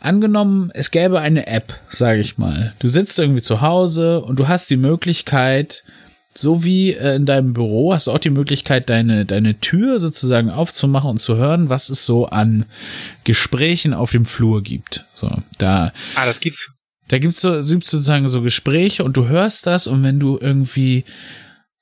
angenommen, es gäbe eine App, sage ich mal. Du sitzt irgendwie zu Hause und du hast die Möglichkeit, so wie äh, in deinem Büro hast du auch die Möglichkeit, deine, deine Tür sozusagen aufzumachen und zu hören, was es so an Gesprächen auf dem Flur gibt. So, da. Ah, das gibt's. Da gibt's so, sozusagen so Gespräche und du hörst das und wenn du irgendwie,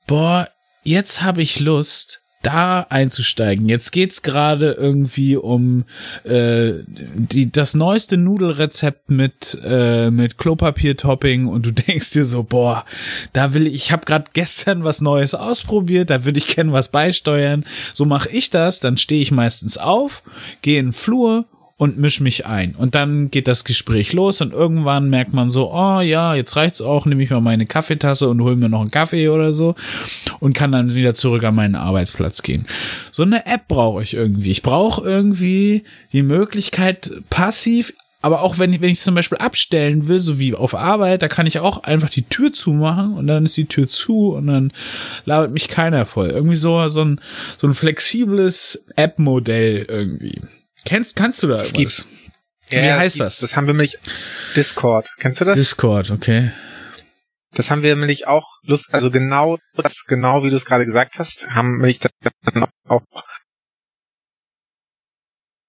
boah, jetzt habe ich Lust, da einzusteigen. Jetzt geht's gerade irgendwie um äh, die, das neueste Nudelrezept mit äh, mit Klopapier-Topping und du denkst dir so, boah, da will ich, ich habe gerade gestern was Neues ausprobiert, da würde ich gerne was beisteuern. So mache ich das, dann stehe ich meistens auf, gehe in den Flur und misch mich ein. Und dann geht das Gespräch los und irgendwann merkt man so, oh ja, jetzt reicht's auch, nehme ich mal meine Kaffeetasse und hol mir noch einen Kaffee oder so und kann dann wieder zurück an meinen Arbeitsplatz gehen. So eine App brauche ich irgendwie. Ich brauche irgendwie die Möglichkeit, passiv aber auch wenn, wenn ich zum Beispiel abstellen will, so wie auf Arbeit, da kann ich auch einfach die Tür zumachen und dann ist die Tür zu und dann labert mich keiner voll. Irgendwie so, so ein, so ein flexibles App-Modell irgendwie. Kennst, kannst du da das gibt's. Ja, Wie heißt das? Das haben wir nämlich Discord. Kennst du das? Discord, okay. Das haben wir nämlich auch Lust, also genau das, genau wie du es gerade gesagt hast, haben wir dann auch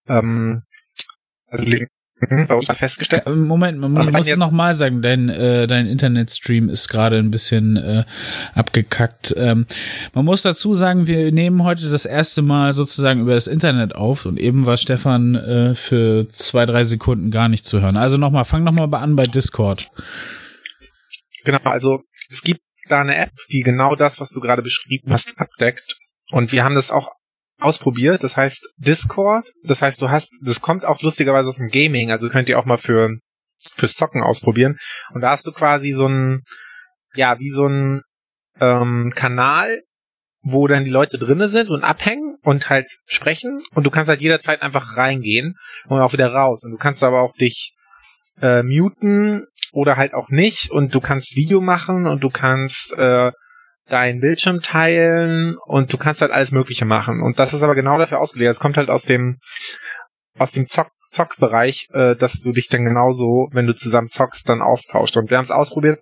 ähm, also Mhm, bei uns festgestellt. Moment, man, man muss es nochmal sagen, dein, äh, dein Internetstream ist gerade ein bisschen äh, abgekackt. Ähm, man muss dazu sagen, wir nehmen heute das erste Mal sozusagen über das Internet auf und eben war Stefan äh, für zwei, drei Sekunden gar nicht zu hören. Also nochmal, fang nochmal an bei Discord. Genau, also es gibt da eine App, die genau das, was du gerade beschrieben hast, abdeckt. Und wir haben das auch ausprobiert. Das heißt Discord. Das heißt, du hast, das kommt auch lustigerweise aus dem Gaming. Also könnt ihr auch mal für fürs Zocken ausprobieren. Und da hast du quasi so ein, ja, wie so ein ähm, Kanal, wo dann die Leute drinne sind und abhängen und halt sprechen. Und du kannst halt jederzeit einfach reingehen und auch wieder raus. Und du kannst aber auch dich äh, muten oder halt auch nicht. Und du kannst Video machen und du kannst äh, deinen Bildschirm teilen und du kannst halt alles Mögliche machen. Und das ist aber genau dafür ausgelegt. Es kommt halt aus dem aus dem Zock Zockbereich, äh, dass du dich dann genauso, wenn du zusammen zockst, dann austauscht. Und wir haben es ausprobiert.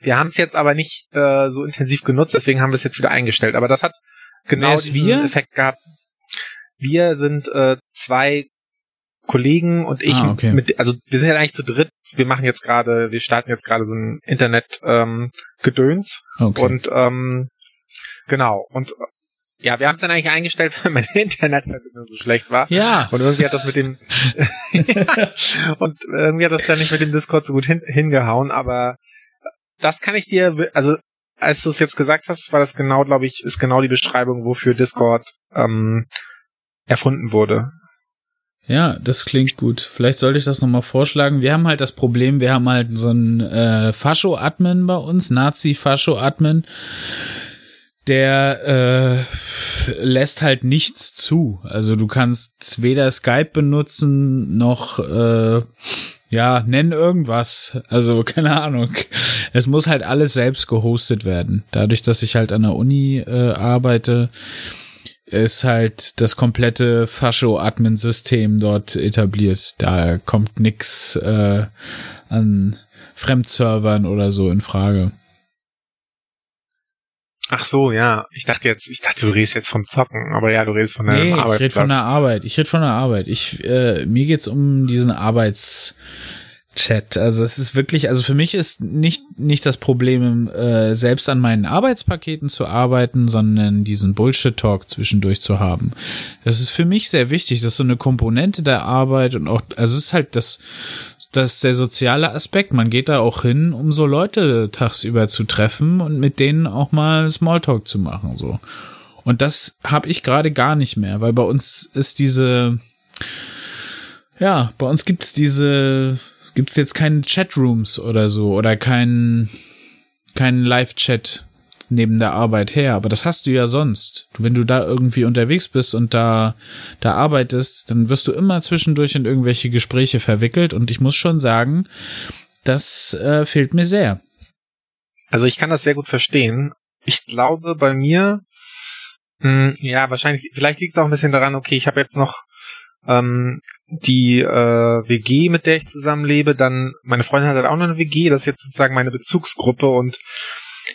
Wir haben es jetzt aber nicht äh, so intensiv genutzt, deswegen haben wir es jetzt wieder eingestellt. Aber das hat genau diesen wir? Effekt gehabt. Wir sind äh, zwei Kollegen und ich ah, okay. mit, also wir sind ja eigentlich zu dritt. Wir machen jetzt gerade, wir starten jetzt gerade so ein Internet ähm, okay. und ähm, genau und ja, wir haben es dann eigentlich eingestellt, weil meine Internetverbindung so schlecht war. Ja. Und irgendwie hat das mit dem und irgendwie hat das dann nicht mit dem Discord so gut hin, hingehauen, aber das kann ich dir, also als du es jetzt gesagt hast, war das genau, glaube ich, ist genau die Beschreibung, wofür Discord ähm, erfunden wurde. Ja, das klingt gut. Vielleicht sollte ich das nochmal vorschlagen. Wir haben halt das Problem, wir haben halt so einen äh, Fascho-Admin bei uns, Nazi-Fascho-Admin, der äh, lässt halt nichts zu. Also du kannst weder Skype benutzen noch äh, ja, nenn irgendwas. Also, keine Ahnung. Es muss halt alles selbst gehostet werden. Dadurch, dass ich halt an der Uni äh, arbeite, ist halt das komplette Fascho-Admin-System dort etabliert. Da kommt nix äh, an Fremdservern oder so in Frage. Ach so, ja. Ich dachte jetzt, ich dachte, du redest jetzt vom Zocken, aber ja, du redest von deinem nee, Arbeitsplatz. Ich rede von der Arbeit. Ich rede von der Arbeit. Ich, äh, mir geht's um diesen Arbeits, Chat. Also es ist wirklich, also für mich ist nicht, nicht das Problem, äh, selbst an meinen Arbeitspaketen zu arbeiten, sondern diesen Bullshit-Talk zwischendurch zu haben. Das ist für mich sehr wichtig. Das ist so eine Komponente der Arbeit und auch, also es ist halt das, das ist der soziale Aspekt. Man geht da auch hin, um so Leute tagsüber zu treffen und mit denen auch mal Smalltalk zu machen, so. Und das habe ich gerade gar nicht mehr, weil bei uns ist diese, ja, bei uns gibt es diese gibt es jetzt keine Chatrooms oder so oder keinen keinen Live-Chat neben der Arbeit her, aber das hast du ja sonst. Wenn du da irgendwie unterwegs bist und da, da arbeitest, dann wirst du immer zwischendurch in irgendwelche Gespräche verwickelt und ich muss schon sagen, das äh, fehlt mir sehr. Also ich kann das sehr gut verstehen. Ich glaube bei mir, hm, ja, wahrscheinlich, vielleicht liegt es auch ein bisschen daran, okay, ich habe jetzt noch ähm, die äh, WG, mit der ich zusammenlebe, dann meine Freundin hat halt auch noch eine WG, das ist jetzt sozusagen meine Bezugsgruppe und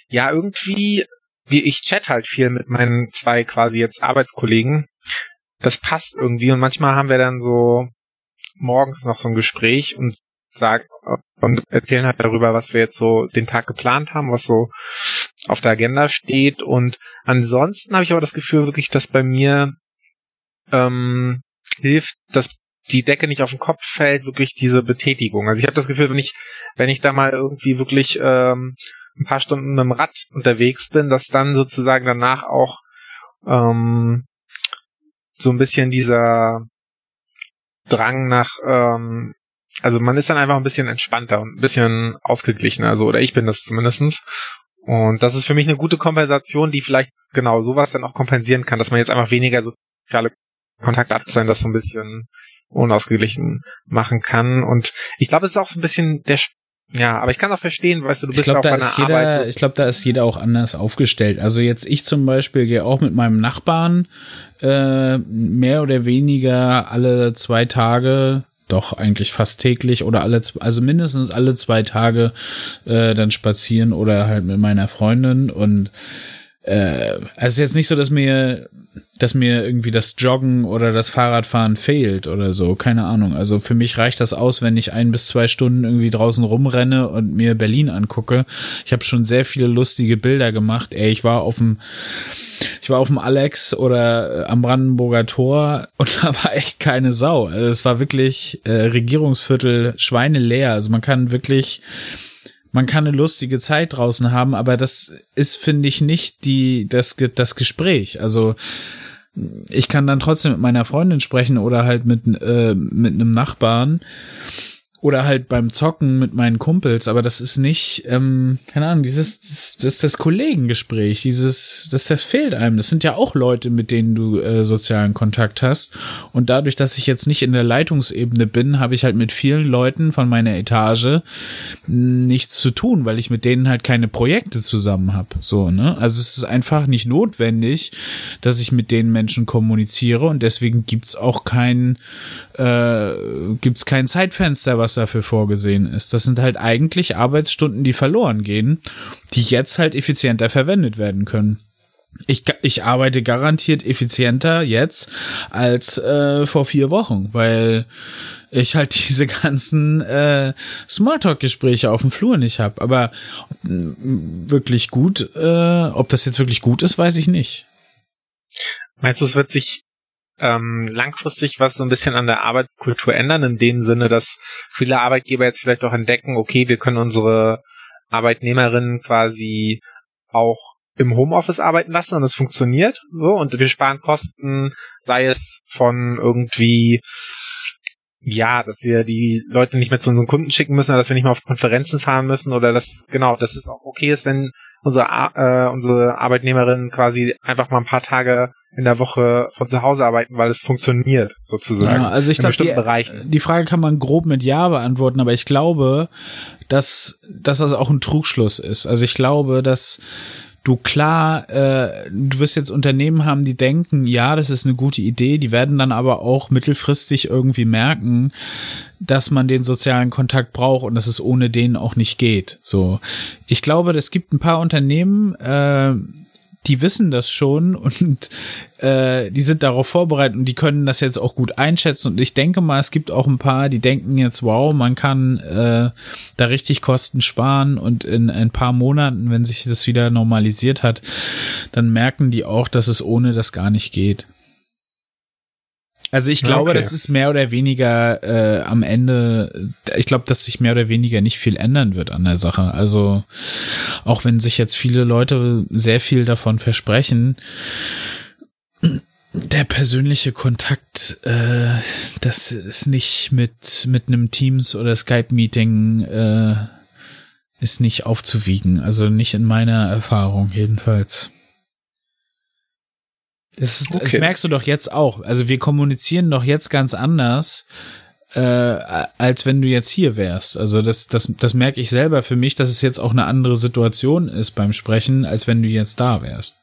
ja, irgendwie, wie ich chat halt viel mit meinen zwei quasi jetzt Arbeitskollegen. Das passt irgendwie und manchmal haben wir dann so morgens noch so ein Gespräch und sagen und erzählen halt darüber, was wir jetzt so den Tag geplant haben, was so auf der Agenda steht und ansonsten habe ich aber das Gefühl wirklich, dass bei mir ähm, hilft, dass die Decke nicht auf den Kopf fällt, wirklich diese Betätigung. Also ich habe das Gefühl, wenn ich, wenn ich da mal irgendwie wirklich ähm, ein paar Stunden mit dem Rad unterwegs bin, dass dann sozusagen danach auch ähm, so ein bisschen dieser Drang nach, ähm, also man ist dann einfach ein bisschen entspannter und ein bisschen ausgeglichener, also oder ich bin das zumindestens. Und das ist für mich eine gute Kompensation, die vielleicht genau sowas dann auch kompensieren kann, dass man jetzt einfach weniger soziale Kontakt ab sein, das so ein bisschen unausgeglichen machen kann. Und ich glaube, es ist auch so ein bisschen der ja, aber ich kann auch verstehen, weißt du, du bist ich glaub, auch bei einer jeder, Arbeit. Ich glaube, da ist jeder auch anders aufgestellt. Also jetzt ich zum Beispiel gehe auch mit meinem Nachbarn äh, mehr oder weniger alle zwei Tage, doch eigentlich fast täglich oder alle, also mindestens alle zwei Tage äh, dann spazieren oder halt mit meiner Freundin und äh, also jetzt nicht so, dass mir, dass mir irgendwie das Joggen oder das Fahrradfahren fehlt oder so, keine Ahnung. Also für mich reicht das aus, wenn ich ein bis zwei Stunden irgendwie draußen rumrenne und mir Berlin angucke. Ich habe schon sehr viele lustige Bilder gemacht. Ey, ich war auf dem, ich war auf dem Alex oder äh, am Brandenburger Tor und da war echt keine Sau. Also es war wirklich äh, Regierungsviertel schweineleer. Also man kann wirklich man kann eine lustige Zeit draußen haben, aber das ist, finde ich, nicht die, das, das Gespräch. Also, ich kann dann trotzdem mit meiner Freundin sprechen oder halt mit, äh, mit einem Nachbarn oder halt beim Zocken mit meinen Kumpels, aber das ist nicht, ähm, keine Ahnung, dieses, das, das, das Kollegengespräch, dieses, das, das fehlt einem. Das sind ja auch Leute, mit denen du äh, sozialen Kontakt hast. Und dadurch, dass ich jetzt nicht in der Leitungsebene bin, habe ich halt mit vielen Leuten von meiner Etage nichts zu tun, weil ich mit denen halt keine Projekte zusammen habe. So, ne? Also es ist einfach nicht notwendig, dass ich mit den Menschen kommuniziere und deswegen gibt's auch kein, äh, gibt's kein Zeitfenster, was dafür vorgesehen ist. Das sind halt eigentlich Arbeitsstunden, die verloren gehen, die jetzt halt effizienter verwendet werden können. Ich, ich arbeite garantiert effizienter jetzt als äh, vor vier Wochen, weil ich halt diese ganzen äh, Smalltalk-Gespräche auf dem Flur nicht habe. Aber mm, wirklich gut, äh, ob das jetzt wirklich gut ist, weiß ich nicht. Meinst du, es wird sich ähm, langfristig was so ein bisschen an der Arbeitskultur ändern, in dem Sinne, dass viele Arbeitgeber jetzt vielleicht auch entdecken, okay, wir können unsere Arbeitnehmerinnen quasi auch im Homeoffice arbeiten lassen und es funktioniert so und wir sparen Kosten, sei es von irgendwie ja, dass wir die Leute nicht mehr zu unseren Kunden schicken müssen, oder dass wir nicht mehr auf Konferenzen fahren müssen oder dass genau, dass es auch okay ist, wenn unsere äh, unsere Arbeitnehmerinnen quasi einfach mal ein paar Tage in der Woche von zu Hause arbeiten, weil es funktioniert sozusagen. Ja, also ich glaube, die, die Frage kann man grob mit Ja beantworten, aber ich glaube, dass, dass das auch ein Trugschluss ist. Also ich glaube, dass du klar, äh, du wirst jetzt Unternehmen haben, die denken, ja, das ist eine gute Idee, die werden dann aber auch mittelfristig irgendwie merken, dass man den sozialen Kontakt braucht und dass es ohne den auch nicht geht. So, ich glaube, es gibt ein paar Unternehmen, äh, die wissen das schon und äh, die sind darauf vorbereitet und die können das jetzt auch gut einschätzen. Und ich denke mal, es gibt auch ein paar, die denken jetzt, wow, man kann äh, da richtig Kosten sparen und in ein paar Monaten, wenn sich das wieder normalisiert hat, dann merken die auch, dass es ohne das gar nicht geht. Also ich glaube, okay. das ist mehr oder weniger äh, am Ende, ich glaube, dass sich mehr oder weniger nicht viel ändern wird an der Sache. Also auch wenn sich jetzt viele Leute sehr viel davon versprechen, der persönliche Kontakt, äh, das ist nicht mit mit einem Teams oder Skype-Meeting äh, ist nicht aufzuwiegen. Also nicht in meiner Erfahrung jedenfalls. Das, ist, okay. das merkst du doch jetzt auch. Also wir kommunizieren doch jetzt ganz anders, äh, als wenn du jetzt hier wärst. Also das, das, das merke ich selber für mich, dass es jetzt auch eine andere Situation ist beim Sprechen, als wenn du jetzt da wärst.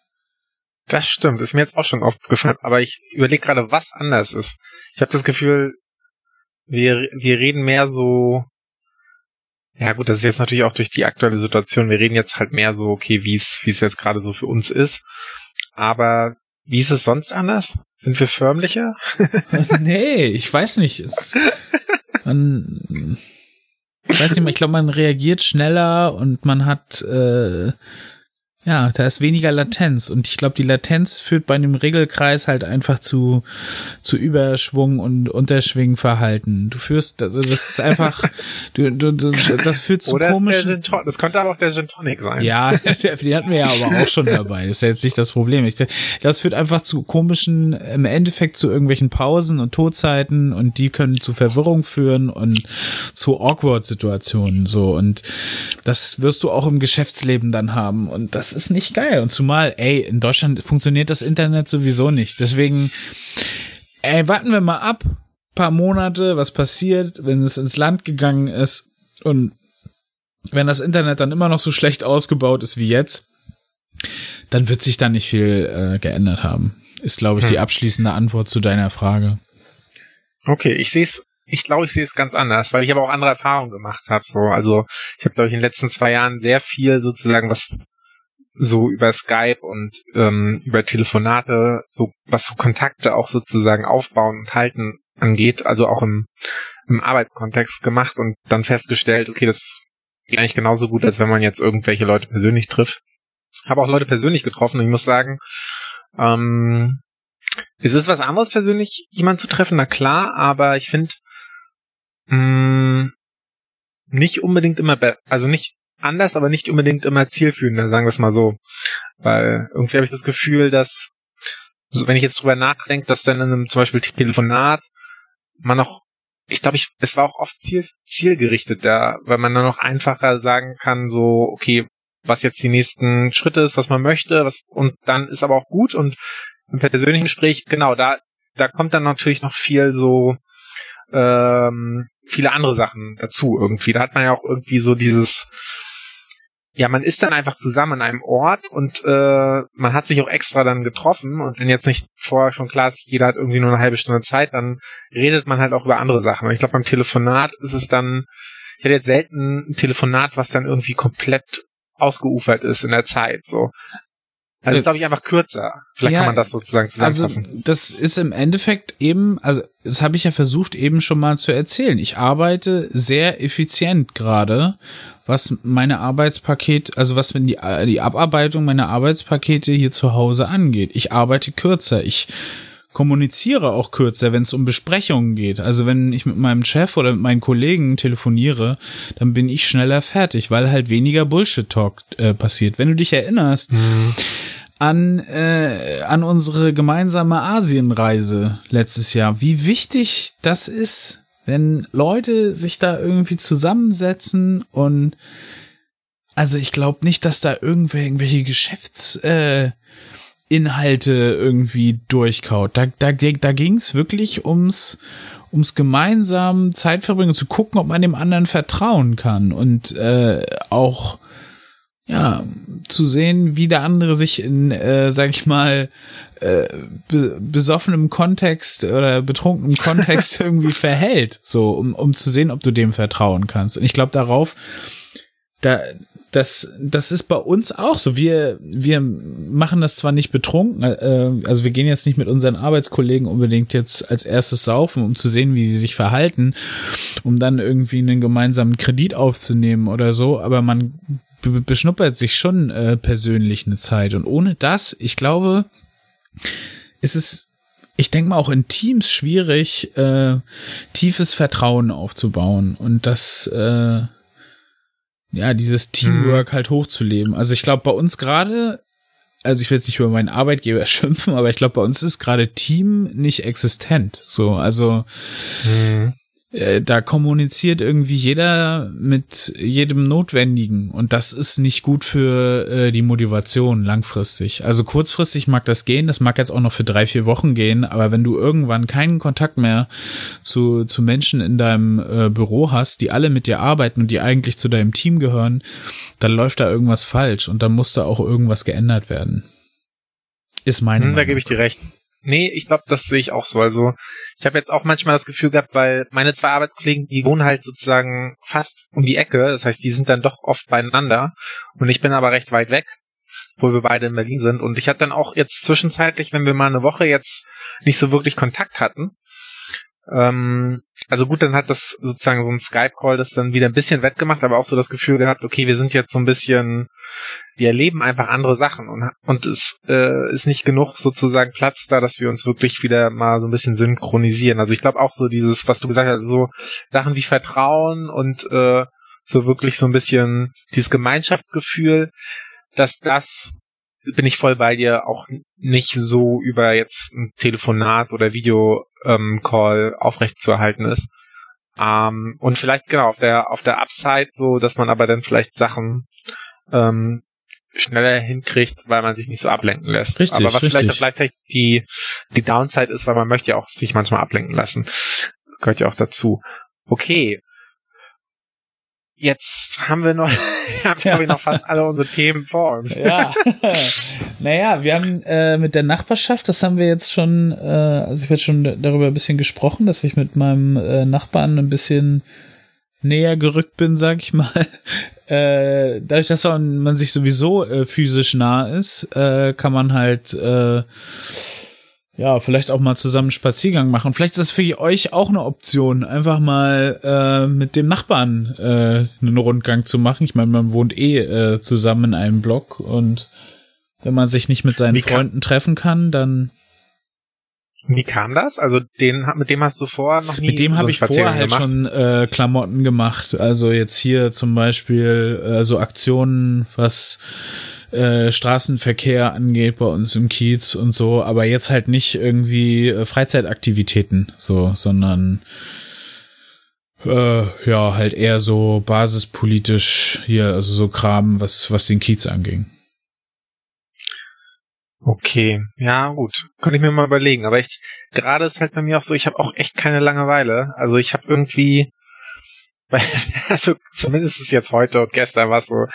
Das stimmt, ist mir jetzt auch schon aufgefallen, aber ich überlege gerade, was anders ist. Ich habe das Gefühl, wir, wir reden mehr so, ja gut, das ist jetzt natürlich auch durch die aktuelle Situation, wir reden jetzt halt mehr so, okay, wie es wie es jetzt gerade so für uns ist, aber wie ist es sonst anders? Sind wir förmlicher? nee, ich weiß nicht. Es, man, ich weiß nicht, ich glaube, man reagiert schneller und man hat äh, ja, da ist weniger Latenz und ich glaube, die Latenz führt bei einem Regelkreis halt einfach zu zu Überschwung und Unterschwingverhalten. Du führst, also das ist einfach, du, du, du, das führt zu Oder komischen. das könnte aber auch der Gin Tonic sein. Ja, die hatten wir ja aber auch schon dabei. Das ist ja jetzt nicht das Problem. Ich, das führt einfach zu komischen, im Endeffekt zu irgendwelchen Pausen und Todzeiten und die können zu Verwirrung führen und zu awkward Situationen so und das wirst du auch im Geschäftsleben dann haben und das ist nicht geil. Und zumal, ey, in Deutschland funktioniert das Internet sowieso nicht. Deswegen, ey, warten wir mal ab. Paar Monate, was passiert, wenn es ins Land gegangen ist und wenn das Internet dann immer noch so schlecht ausgebaut ist wie jetzt, dann wird sich da nicht viel äh, geändert haben. Ist, glaube ich, hm. die abschließende Antwort zu deiner Frage. Okay, ich sehe es ich glaube, ich sehe es ganz anders, weil ich aber auch andere Erfahrungen gemacht habe. So, also ich habe glaube ich in den letzten zwei Jahren sehr viel sozusagen, was so über Skype und ähm, über Telefonate, so was so Kontakte auch sozusagen aufbauen und halten angeht, also auch im, im Arbeitskontext gemacht und dann festgestellt, okay, das geht eigentlich genauso gut, als wenn man jetzt irgendwelche Leute persönlich trifft. Habe auch Leute persönlich getroffen und ich muss sagen, ähm, es ist was anderes persönlich, jemanden zu treffen, na klar, aber ich finde mm, nicht unbedingt immer, also nicht anders, aber nicht unbedingt immer zielführender, sagen wir es mal so. Weil irgendwie habe ich das Gefühl, dass, also wenn ich jetzt drüber nachdenke, dass dann in einem zum Beispiel Telefonat man noch, ich glaube, ich, es war auch oft ziel, zielgerichtet da, weil man dann noch einfacher sagen kann, so, okay, was jetzt die nächsten Schritte ist, was man möchte, was, und dann ist aber auch gut und im persönlichen Gespräch, genau, da, da kommt dann natürlich noch viel so, ähm, viele andere Sachen dazu irgendwie. Da hat man ja auch irgendwie so dieses, ja, man ist dann einfach zusammen an einem Ort und äh, man hat sich auch extra dann getroffen und wenn jetzt nicht vorher schon klar ist, jeder hat irgendwie nur eine halbe Stunde Zeit, dann redet man halt auch über andere Sachen. Ich glaube, beim Telefonat ist es dann, ich hatte jetzt selten ein Telefonat, was dann irgendwie komplett ausgeufert ist in der Zeit. So. Also ist, glaube ich, einfach kürzer. Vielleicht ja, kann man das sozusagen zusammenfassen. Also das ist im Endeffekt eben, also das habe ich ja versucht eben schon mal zu erzählen. Ich arbeite sehr effizient gerade was meine Arbeitspaket, also was die, die Abarbeitung meiner Arbeitspakete hier zu Hause angeht. Ich arbeite kürzer. Ich kommuniziere auch kürzer, wenn es um Besprechungen geht. Also wenn ich mit meinem Chef oder mit meinen Kollegen telefoniere, dann bin ich schneller fertig, weil halt weniger Bullshit-Talk äh, passiert. Wenn du dich erinnerst, mhm an, äh, an unsere gemeinsame Asienreise letztes Jahr. Wie wichtig das ist, wenn Leute sich da irgendwie zusammensetzen und also ich glaube nicht, dass da irgendwelche, irgendwelche Geschäftsinhalte äh, irgendwie durchkaut. Da, da, da ging es wirklich ums, ums gemeinsam Zeit verbringen, zu gucken, ob man dem anderen vertrauen kann und äh, auch ja, zu sehen, wie der andere sich in, äh, sag ich mal, äh, be besoffenem Kontext oder betrunkenem Kontext irgendwie verhält, so, um, um zu sehen, ob du dem vertrauen kannst. Und ich glaube darauf, da, das, das ist bei uns auch so. Wir, wir machen das zwar nicht betrunken, äh, also wir gehen jetzt nicht mit unseren Arbeitskollegen unbedingt jetzt als erstes saufen, um zu sehen, wie sie sich verhalten, um dann irgendwie einen gemeinsamen Kredit aufzunehmen oder so, aber man beschnuppert sich schon äh, persönlich eine Zeit. Und ohne das, ich glaube, ist es, ich denke mal, auch in Teams schwierig, äh, tiefes Vertrauen aufzubauen und das, äh, ja, dieses Teamwork mhm. halt hochzuleben. Also ich glaube, bei uns gerade, also ich will jetzt nicht über meinen Arbeitgeber schimpfen, aber ich glaube, bei uns ist gerade Team nicht existent. So, also mhm. Äh, da kommuniziert irgendwie jeder mit jedem Notwendigen und das ist nicht gut für äh, die Motivation langfristig. Also kurzfristig mag das gehen, das mag jetzt auch noch für drei, vier Wochen gehen, aber wenn du irgendwann keinen Kontakt mehr zu, zu Menschen in deinem äh, Büro hast, die alle mit dir arbeiten und die eigentlich zu deinem Team gehören, dann läuft da irgendwas falsch und dann muss da auch irgendwas geändert werden. Ist meine hm, Da gebe ich dir recht. Nee, ich glaube, das sehe ich auch so. Also ich habe jetzt auch manchmal das Gefühl gehabt, weil meine zwei Arbeitskollegen, die wohnen halt sozusagen fast um die Ecke. Das heißt, die sind dann doch oft beieinander. Und ich bin aber recht weit weg, wo wir beide in Berlin sind. Und ich hatte dann auch jetzt zwischenzeitlich, wenn wir mal eine Woche jetzt nicht so wirklich Kontakt hatten, ähm, also gut, dann hat das sozusagen so ein Skype-Call das dann wieder ein bisschen wettgemacht, aber auch so das Gefühl gehabt, okay, wir sind jetzt so ein bisschen, wir erleben einfach andere Sachen und, und es äh, ist nicht genug sozusagen Platz da, dass wir uns wirklich wieder mal so ein bisschen synchronisieren. Also ich glaube auch so dieses, was du gesagt hast, so Sachen wie Vertrauen und äh, so wirklich so ein bisschen dieses Gemeinschaftsgefühl, dass das bin ich voll bei dir, auch nicht so über jetzt ein Telefonat oder Videocall ähm, aufrecht zu erhalten ist. Ähm, und vielleicht genau auf der auf der Upside so, dass man aber dann vielleicht Sachen ähm, schneller hinkriegt, weil man sich nicht so ablenken lässt. Richtig, aber was richtig. vielleicht gleichzeitig die die Downside ist, weil man möchte ja auch sich manchmal ablenken lassen. Gehört ja auch dazu. Okay, Jetzt haben wir noch, haben ja. wir noch fast alle unsere Themen vor uns. Ja. naja, wir haben äh, mit der Nachbarschaft, das haben wir jetzt schon, äh, also ich habe jetzt schon darüber ein bisschen gesprochen, dass ich mit meinem äh, Nachbarn ein bisschen näher gerückt bin, sag ich mal. äh, dadurch, dass man, man sich sowieso äh, physisch nah ist, äh, kann man halt äh, ja, vielleicht auch mal zusammen einen Spaziergang machen. Vielleicht ist es für euch auch eine Option, einfach mal äh, mit dem Nachbarn äh, einen Rundgang zu machen. Ich meine, man wohnt eh äh, zusammen in einem Block und wenn man sich nicht mit seinen Wie Freunden treffen kann, dann wie kam das? Also den mit dem hast du vorher noch nie Mit dem so habe ich vorher halt schon äh, Klamotten gemacht. Also jetzt hier zum Beispiel äh, so Aktionen, was äh, Straßenverkehr angeht bei uns im Kiez und so, aber jetzt halt nicht irgendwie äh, Freizeitaktivitäten, so, sondern äh, ja, halt eher so basispolitisch hier, also so Kram, was, was den Kiez anging. Okay, ja gut, könnte ich mir mal überlegen. Aber ich gerade ist halt bei mir auch so, ich habe auch echt keine Langeweile. Also ich habe irgendwie, also zumindest ist jetzt heute und gestern war es so,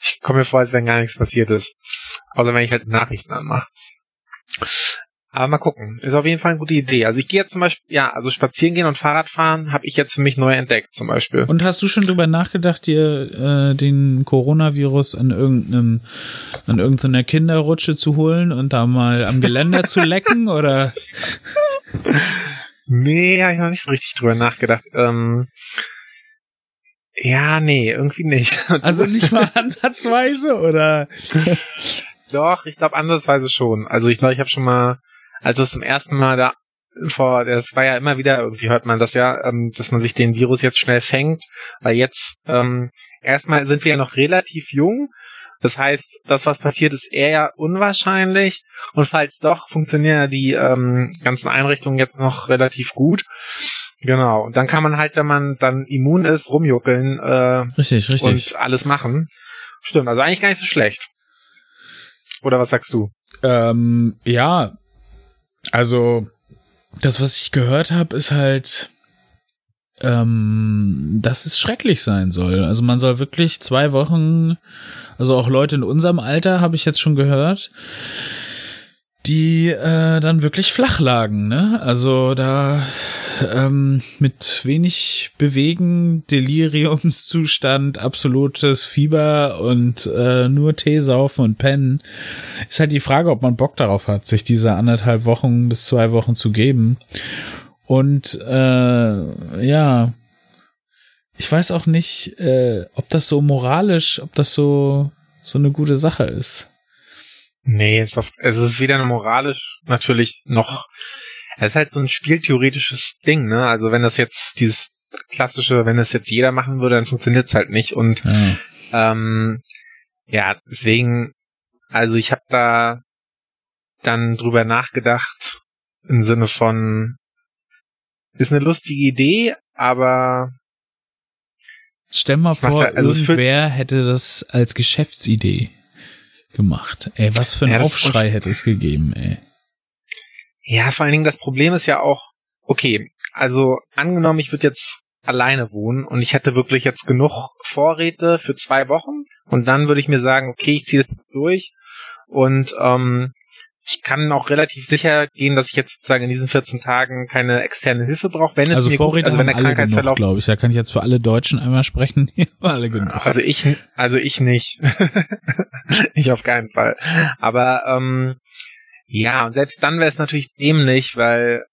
ich komme mir vor, als wenn gar nichts passiert ist. Außer wenn ich halt Nachrichten anmache. Aber mal gucken. Ist auf jeden Fall eine gute Idee. Also ich gehe jetzt zum Beispiel, ja, also spazieren gehen und Fahrradfahren habe ich jetzt für mich neu entdeckt zum Beispiel. Und hast du schon drüber nachgedacht, dir äh, den Coronavirus an irgendeinem, an irgendeiner Kinderrutsche zu holen und da mal am Geländer zu lecken oder? Nee, habe ich noch nicht so richtig drüber nachgedacht. Ähm, ja, nee, irgendwie nicht. Also nicht mal ansatzweise oder? Doch, ich glaube ansatzweise schon. Also ich glaube, ich habe schon mal als es zum ersten Mal da vor, das war ja immer wieder, irgendwie hört man das ja, ähm, dass man sich den Virus jetzt schnell fängt, weil jetzt ähm, erstmal sind wir ja noch relativ jung. Das heißt, das, was passiert, ist eher unwahrscheinlich. Und falls doch, funktionieren ja die ähm, ganzen Einrichtungen jetzt noch relativ gut. Genau. Und dann kann man halt, wenn man dann immun ist, rumjuckeln äh, richtig, richtig. und alles machen. Stimmt, also eigentlich gar nicht so schlecht. Oder was sagst du? Ähm, ja, also, das, was ich gehört habe, ist halt, ähm, dass es schrecklich sein soll. Also man soll wirklich zwei Wochen, also auch Leute in unserem Alter habe ich jetzt schon gehört, die äh, dann wirklich flach lagen. Ne? Also da ähm, mit wenig Bewegen, Deliriumszustand, absolutes Fieber und äh, nur Tee saufen und pennen. Ist halt die Frage, ob man Bock darauf hat, sich diese anderthalb Wochen bis zwei Wochen zu geben. Und äh, ja, ich weiß auch nicht, äh, ob das so moralisch, ob das so so eine gute Sache ist. Nee, es ist weder moralisch natürlich noch. Es ist halt so ein spieltheoretisches Ding, ne? Also wenn das jetzt dieses klassische, wenn das jetzt jeder machen würde, dann funktioniert es halt nicht. Und ja, ähm, ja deswegen, also ich habe da dann drüber nachgedacht im Sinne von, ist eine lustige Idee, aber Stell mal vor, also irgendwer hätte das als Geschäftsidee gemacht. Ey, was für ein ja, Aufschrei hätte es gegeben, ey. Ja, vor allen Dingen das Problem ist ja auch, okay, also angenommen, ich würde jetzt alleine wohnen und ich hätte wirklich jetzt genug Vorräte für zwei Wochen und dann würde ich mir sagen, okay, ich ziehe das jetzt durch und ähm, ich kann auch relativ sicher gehen, dass ich jetzt sozusagen in diesen 14 Tagen keine externe Hilfe brauche, wenn es also mir Vorräte gut, also wenn der Krankheitsverlauf, glaube ich, da kann ich jetzt für alle Deutschen einmal sprechen, alle genug. Also ich, also ich nicht, ich auf keinen Fall. Aber ähm, ja, und selbst dann wäre es natürlich dämlich, weil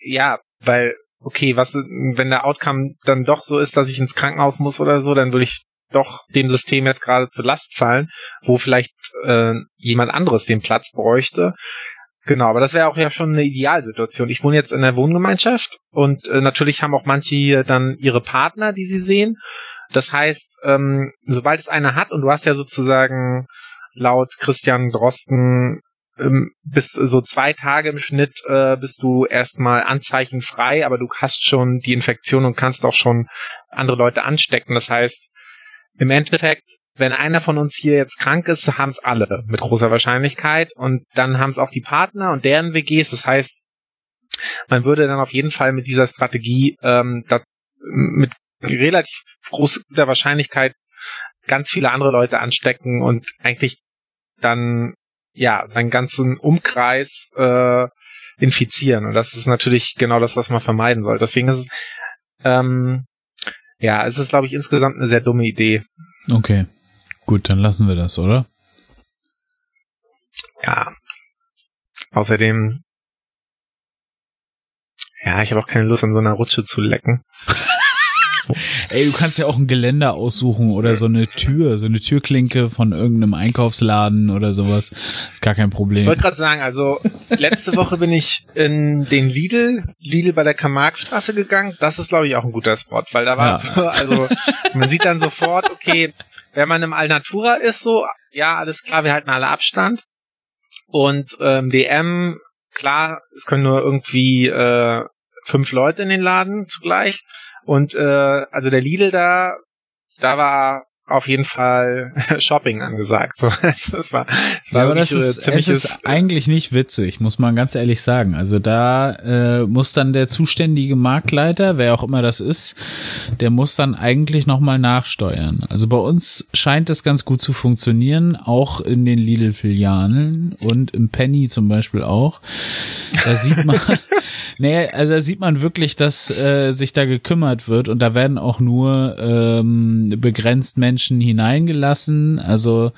ja, weil okay, was wenn der Outcome dann doch so ist, dass ich ins Krankenhaus muss oder so, dann würde ich doch dem System jetzt gerade zur Last fallen, wo vielleicht äh, jemand anderes den Platz bräuchte. Genau, aber das wäre auch ja schon eine Idealsituation. Ich wohne jetzt in der Wohngemeinschaft und äh, natürlich haben auch manche hier dann ihre Partner, die sie sehen. Das heißt, ähm, sobald es einer hat und du hast ja sozusagen laut Christian Drosten ähm, bis so zwei Tage im Schnitt äh, bist du erstmal anzeichenfrei, aber du hast schon die Infektion und kannst auch schon andere Leute anstecken. Das heißt, im Endeffekt, wenn einer von uns hier jetzt krank ist, haben es alle mit großer Wahrscheinlichkeit und dann haben es auch die Partner und deren WGs. Das heißt, man würde dann auf jeden Fall mit dieser Strategie ähm, mit relativ großer Wahrscheinlichkeit ganz viele andere Leute anstecken und eigentlich dann ja seinen ganzen Umkreis äh, infizieren. Und das ist natürlich genau das, was man vermeiden soll. Deswegen ist es ähm, ja, es ist, glaube ich, insgesamt eine sehr dumme Idee. Okay. Gut, dann lassen wir das, oder? Ja. Außerdem, ja, ich habe auch keine Lust, an so einer Rutsche zu lecken. Ey, du kannst ja auch ein Geländer aussuchen oder so eine Tür, so eine Türklinke von irgendeinem Einkaufsladen oder sowas. Ist gar kein Problem. Ich wollte gerade sagen, also letzte Woche bin ich in den Lidl, Lidl bei der Kamarkstraße gegangen. Das ist, glaube ich, auch ein guter Spot, weil da war Ja. es, also man sieht dann sofort, okay, wenn man im Alnatura ist, so, ja, alles klar, wir halten alle Abstand. Und ähm, DM, klar, es können nur irgendwie äh, fünf Leute in den Laden zugleich. Und äh, also der Lidl da, da war auf jeden Fall Shopping angesagt. So, also das war, das war Ja, aber das ist, es ist eigentlich nicht witzig, muss man ganz ehrlich sagen. Also da äh, muss dann der zuständige Marktleiter, wer auch immer das ist, der muss dann eigentlich nochmal nachsteuern. Also bei uns scheint es ganz gut zu funktionieren, auch in den Lidl-Filialen und im Penny zum Beispiel auch. Da sieht man, nee, also da sieht man wirklich, dass äh, sich da gekümmert wird und da werden auch nur ähm, begrenzt Menschen hineingelassen. Also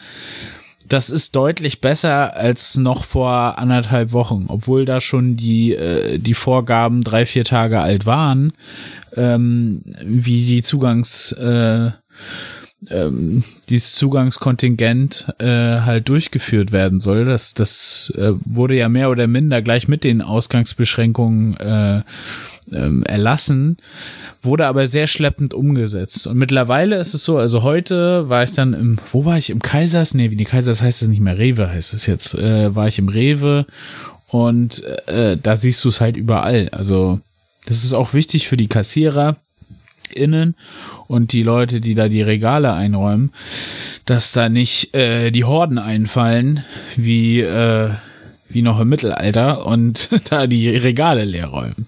das ist deutlich besser als noch vor anderthalb Wochen, obwohl da schon die, äh, die Vorgaben drei, vier Tage alt waren, ähm, wie die Zugangs, äh, ähm, dieses Zugangskontingent äh, halt durchgeführt werden soll. Das, das äh, wurde ja mehr oder minder gleich mit den Ausgangsbeschränkungen äh, ähm, erlassen, wurde aber sehr schleppend umgesetzt. Und mittlerweile ist es so, also heute war ich dann im, wo war ich? Im Kaisers? Nee, wie die Kaisers heißt es nicht mehr, Rewe heißt es jetzt. Äh, war ich im Rewe und äh, da siehst du es halt überall. Also das ist auch wichtig für die Kassierer innen und die Leute, die da die Regale einräumen, dass da nicht äh, die Horden einfallen, wie, äh, wie noch im Mittelalter und da die Regale leer räumen.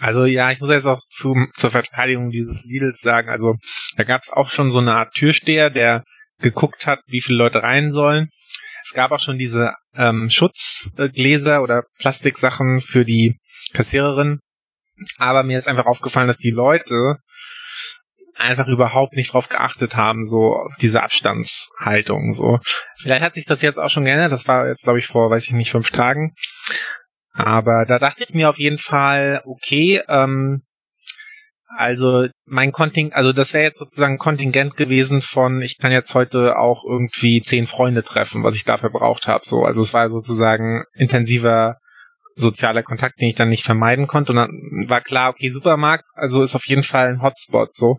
Also ja, ich muss jetzt auch zu, zur Verteidigung dieses Lidls sagen, also da gab es auch schon so eine Art Türsteher, der geguckt hat, wie viele Leute rein sollen. Es gab auch schon diese ähm, Schutzgläser oder Plastiksachen für die Kassiererin. Aber mir ist einfach aufgefallen, dass die Leute einfach überhaupt nicht drauf geachtet haben, so diese Abstandshaltung. So, vielleicht hat sich das jetzt auch schon geändert. Das war jetzt, glaube ich, vor, weiß ich nicht, fünf Tagen. Aber da dachte ich mir auf jeden Fall, okay, ähm, also mein Kontingent, also das wäre jetzt sozusagen Kontingent gewesen von, ich kann jetzt heute auch irgendwie zehn Freunde treffen, was ich dafür braucht habe. So, also es war sozusagen intensiver sozialer Kontakt, den ich dann nicht vermeiden konnte. Und dann war klar, okay, Supermarkt, also ist auf jeden Fall ein Hotspot, so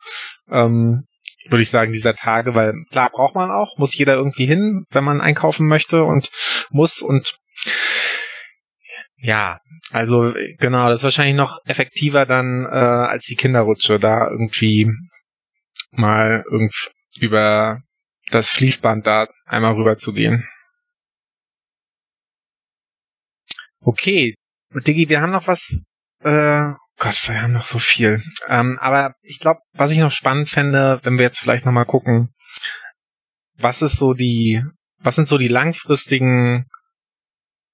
ähm, würde ich sagen, dieser Tage, weil klar braucht man auch, muss jeder irgendwie hin, wenn man einkaufen möchte und muss und ja, also genau, das ist wahrscheinlich noch effektiver dann äh, als die Kinderrutsche, da irgendwie mal irgend über das Fließband da einmal rüber zu gehen. Okay, Diggi, wir haben noch was. Äh, Gott, wir haben noch so viel. Ähm, aber ich glaube, was ich noch spannend fände, wenn wir jetzt vielleicht noch mal gucken, was ist so die, was sind so die langfristigen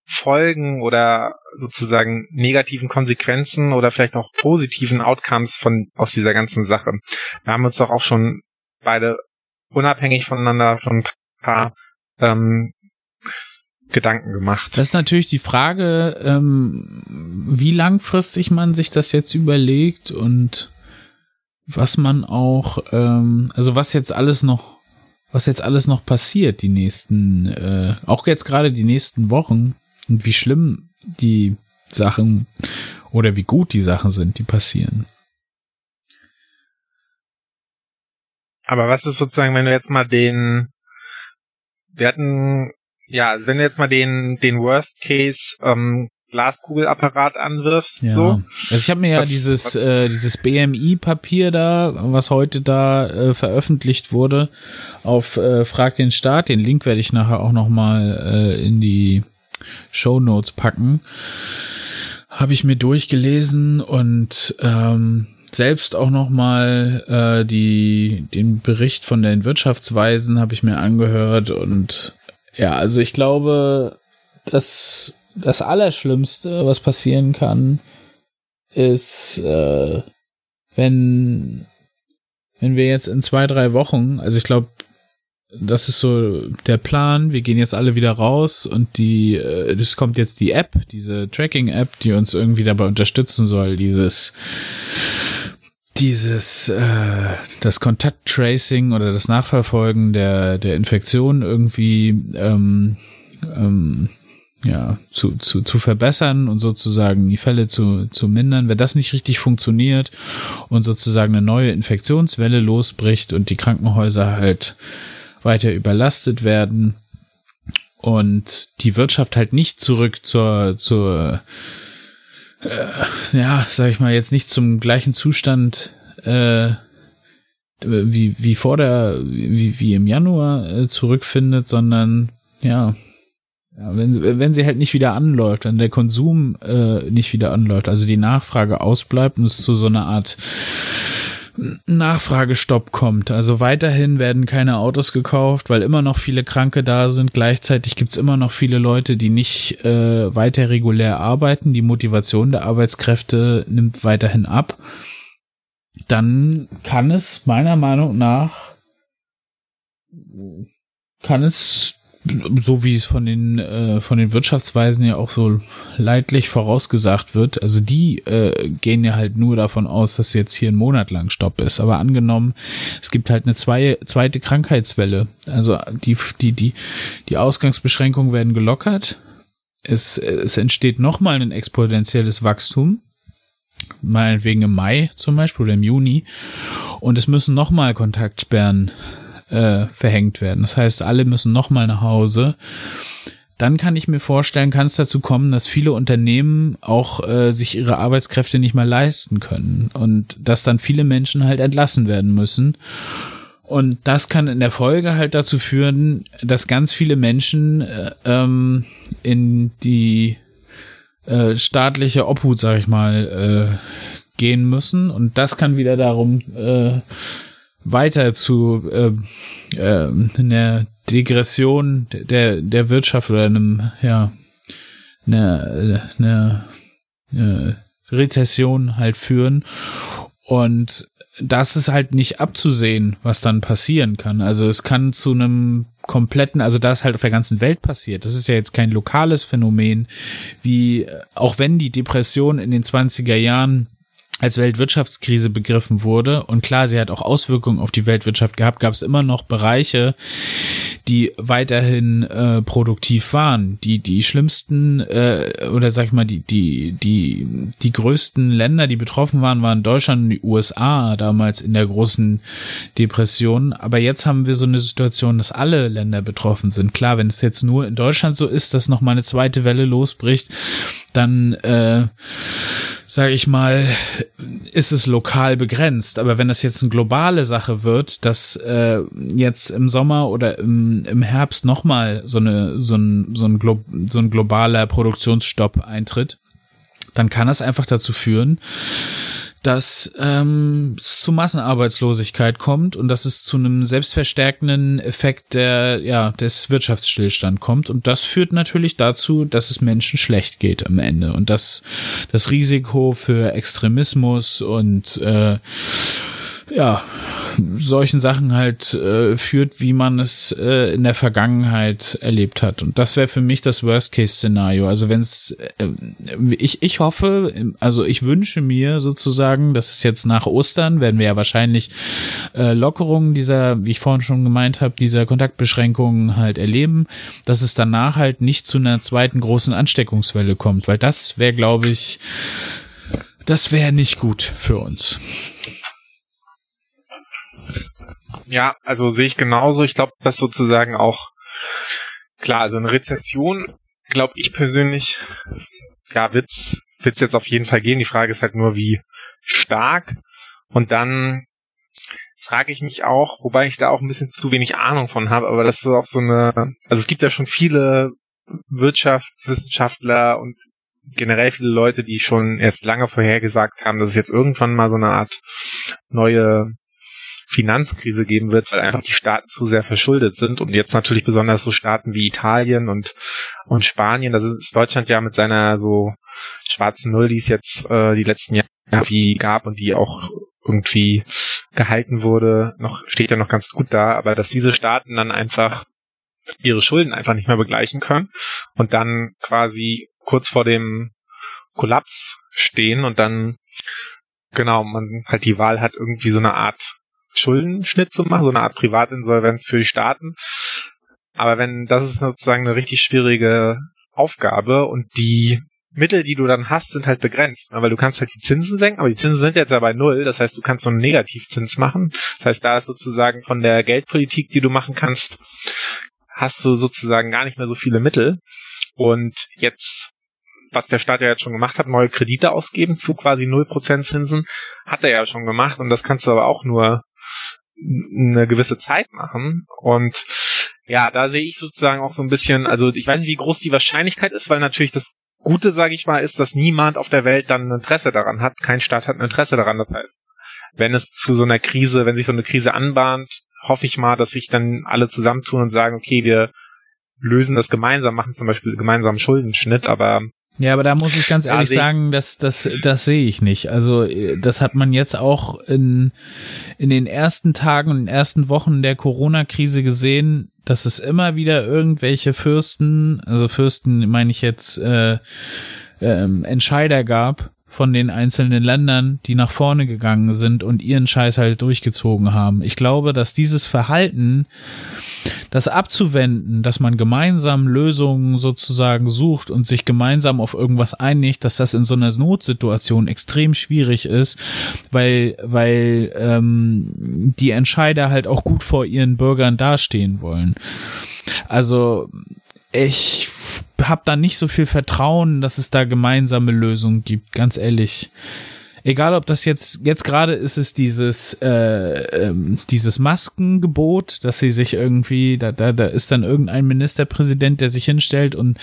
Folgen oder sozusagen negativen Konsequenzen oder vielleicht auch positiven Outcomes von aus dieser ganzen Sache. Wir haben uns doch auch schon beide unabhängig voneinander schon ein paar ähm, Gedanken gemacht. Das ist natürlich die Frage, ähm, wie langfristig man sich das jetzt überlegt und was man auch, ähm, also was jetzt alles noch, was jetzt alles noch passiert, die nächsten, äh, auch jetzt gerade die nächsten Wochen und wie schlimm die Sachen oder wie gut die Sachen sind, die passieren. Aber was ist sozusagen, wenn du jetzt mal den, wir hatten, ja, wenn du jetzt mal den, den Worst Case ähm, Glaskugelapparat anwirfst, Ja. so. Also ich habe mir ja Was- dieses, was- äh, dieses BMI-Papier da, was heute da äh, veröffentlicht wurde, auf äh, Frag den Staat, den Link werde ich nachher auch nochmal äh, in die Show Notes packen, habe ich mir durchgelesen und ähm, selbst auch nochmal äh, die, den Bericht von den Wirtschaftsweisen habe ich mir angehört und ja, also ich glaube, dass das Allerschlimmste, was passieren kann, ist, äh, wenn, wenn wir jetzt in zwei, drei Wochen, also ich glaube, das ist so der Plan. Wir gehen jetzt alle wieder raus und die, äh, das kommt jetzt die App, diese Tracking-App, die uns irgendwie dabei unterstützen soll, dieses, dieses, äh, das Kontakttracing oder das Nachverfolgen der, der Infektion irgendwie, ähm, ähm, ja, zu, zu, zu verbessern und sozusagen die Fälle zu, zu mindern. Wenn das nicht richtig funktioniert und sozusagen eine neue Infektionswelle losbricht und die Krankenhäuser halt weiter überlastet werden und die Wirtschaft halt nicht zurück zur, zur äh, ja, sag ich mal, jetzt nicht zum gleichen Zustand äh, wie, wie vor der, wie, wie im Januar äh, zurückfindet, sondern ja, ja, wenn, wenn sie halt nicht wieder anläuft, wenn der Konsum äh, nicht wieder anläuft, also die Nachfrage ausbleibt und es zu so einer Art Nachfragestopp kommt. Also weiterhin werden keine Autos gekauft, weil immer noch viele Kranke da sind. Gleichzeitig gibt's immer noch viele Leute, die nicht äh, weiter regulär arbeiten. Die Motivation der Arbeitskräfte nimmt weiterhin ab. Dann kann es meiner Meinung nach kann es so wie es von den äh, von den Wirtschaftsweisen ja auch so leidlich vorausgesagt wird, also die äh, gehen ja halt nur davon aus, dass jetzt hier ein Monat lang Stopp ist. Aber angenommen, es gibt halt eine zwei, zweite Krankheitswelle, also die die die die Ausgangsbeschränkungen werden gelockert, es es entsteht nochmal ein exponentielles Wachstum, meinetwegen im Mai zum Beispiel oder im Juni, und es müssen nochmal Kontaktsperren äh, verhängt werden. Das heißt, alle müssen nochmal nach Hause. Dann kann ich mir vorstellen, kann es dazu kommen, dass viele Unternehmen auch äh, sich ihre Arbeitskräfte nicht mehr leisten können und dass dann viele Menschen halt entlassen werden müssen. Und das kann in der Folge halt dazu führen, dass ganz viele Menschen äh, ähm, in die äh, staatliche Obhut, sag ich mal, äh, gehen müssen. Und das kann wieder darum äh, weiter zu äh, äh, einer Degression der, der Wirtschaft oder einem, ja, einer, einer, einer Rezession halt führen. Und das ist halt nicht abzusehen, was dann passieren kann. Also es kann zu einem kompletten, also das halt auf der ganzen Welt passiert. Das ist ja jetzt kein lokales Phänomen, wie auch wenn die Depression in den 20er Jahren als Weltwirtschaftskrise begriffen wurde. Und klar, sie hat auch Auswirkungen auf die Weltwirtschaft gehabt, gab es immer noch Bereiche, die weiterhin äh, produktiv waren. Die, die schlimmsten, äh, oder sag ich mal, die, die, die, die größten Länder, die betroffen waren, waren Deutschland und die USA damals in der großen Depression. Aber jetzt haben wir so eine Situation, dass alle Länder betroffen sind. Klar, wenn es jetzt nur in Deutschland so ist, dass noch mal eine zweite Welle losbricht, dann äh, sage ich mal, ist es lokal begrenzt. Aber wenn das jetzt eine globale Sache wird, dass äh, jetzt im Sommer oder im, im Herbst nochmal so, eine, so, ein, so, ein Glo so ein globaler Produktionsstopp eintritt, dann kann das einfach dazu führen, dass ähm, es zu Massenarbeitslosigkeit kommt und dass es zu einem selbstverstärkenden Effekt der, ja, des Wirtschaftsstillstand kommt. Und das führt natürlich dazu, dass es Menschen schlecht geht am Ende. Und dass das Risiko für Extremismus und äh, ja, solchen Sachen halt äh, führt, wie man es äh, in der Vergangenheit erlebt hat. Und das wäre für mich das Worst-Case-Szenario. Also wenn es, äh, ich, ich hoffe, also ich wünsche mir sozusagen, dass es jetzt nach Ostern, werden wir ja wahrscheinlich äh, Lockerungen dieser, wie ich vorhin schon gemeint habe, dieser Kontaktbeschränkungen halt erleben, dass es danach halt nicht zu einer zweiten großen Ansteckungswelle kommt, weil das wäre, glaube ich, das wäre nicht gut für uns. Ja, also sehe ich genauso. Ich glaube, dass sozusagen auch klar, also eine Rezession, glaube ich persönlich, ja, wird's wird's jetzt auf jeden Fall gehen. Die Frage ist halt nur, wie stark. Und dann frage ich mich auch, wobei ich da auch ein bisschen zu wenig Ahnung von habe, aber das ist auch so eine, also es gibt ja schon viele Wirtschaftswissenschaftler und generell viele Leute, die schon erst lange vorhergesagt haben, dass es jetzt irgendwann mal so eine Art neue Finanzkrise geben wird, weil einfach die Staaten zu sehr verschuldet sind. Und jetzt natürlich besonders so Staaten wie Italien und und Spanien, das ist Deutschland ja mit seiner so schwarzen Null, die es jetzt äh, die letzten Jahre wie gab und die auch irgendwie gehalten wurde, noch steht ja noch ganz gut da, aber dass diese Staaten dann einfach ihre Schulden einfach nicht mehr begleichen können und dann quasi kurz vor dem Kollaps stehen und dann genau man halt die Wahl hat irgendwie so eine Art Schuldenschnitt zu machen, so eine Art Privatinsolvenz für die Staaten. Aber wenn das ist sozusagen eine richtig schwierige Aufgabe und die Mittel, die du dann hast, sind halt begrenzt, ne? weil du kannst halt die Zinsen senken, aber die Zinsen sind jetzt ja bei null, das heißt, du kannst so einen Negativzins machen. Das heißt, da ist sozusagen von der Geldpolitik, die du machen kannst, hast du sozusagen gar nicht mehr so viele Mittel. Und jetzt, was der Staat ja jetzt schon gemacht hat, neue Kredite ausgeben zu quasi 0% Zinsen, hat er ja schon gemacht und das kannst du aber auch nur eine gewisse Zeit machen. Und ja, da sehe ich sozusagen auch so ein bisschen, also ich weiß nicht, wie groß die Wahrscheinlichkeit ist, weil natürlich das Gute, sage ich mal, ist, dass niemand auf der Welt dann ein Interesse daran hat. Kein Staat hat ein Interesse daran. Das heißt, wenn es zu so einer Krise, wenn sich so eine Krise anbahnt, hoffe ich mal, dass sich dann alle zusammentun und sagen, okay, wir lösen das gemeinsam, machen zum Beispiel gemeinsamen Schuldenschnitt, aber ja, aber da muss ich ganz ehrlich sagen, das, das, das sehe ich nicht. Also das hat man jetzt auch in, in den ersten Tagen und ersten Wochen der Corona-Krise gesehen, dass es immer wieder irgendwelche Fürsten, also Fürsten meine ich jetzt, äh, äh, Entscheider gab, von den einzelnen Ländern, die nach vorne gegangen sind und ihren Scheiß halt durchgezogen haben. Ich glaube, dass dieses Verhalten, das abzuwenden, dass man gemeinsam Lösungen sozusagen sucht und sich gemeinsam auf irgendwas einigt, dass das in so einer Notsituation extrem schwierig ist, weil, weil ähm, die Entscheider halt auch gut vor ihren Bürgern dastehen wollen. Also ich habe da nicht so viel Vertrauen, dass es da gemeinsame Lösungen gibt, ganz ehrlich. Egal, ob das jetzt, jetzt gerade ist es dieses, äh, ähm, dieses Maskengebot, dass sie sich irgendwie, da, da, da ist dann irgendein Ministerpräsident, der sich hinstellt und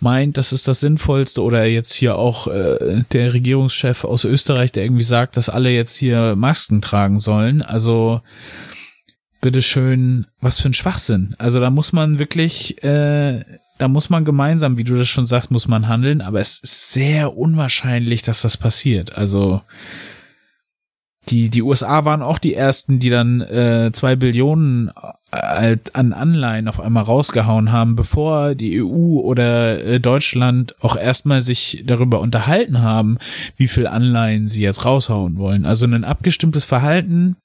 meint, das ist das Sinnvollste oder jetzt hier auch äh, der Regierungschef aus Österreich, der irgendwie sagt, dass alle jetzt hier Masken tragen sollen. Also bitteschön, was für ein Schwachsinn. Also da muss man wirklich, äh, da muss man gemeinsam, wie du das schon sagst, muss man handeln, aber es ist sehr unwahrscheinlich, dass das passiert. Also die, die USA waren auch die ersten, die dann äh, zwei Billionen äh, an Anleihen auf einmal rausgehauen haben, bevor die EU oder äh, Deutschland auch erstmal sich darüber unterhalten haben, wie viel Anleihen sie jetzt raushauen wollen. Also ein abgestimmtes Verhalten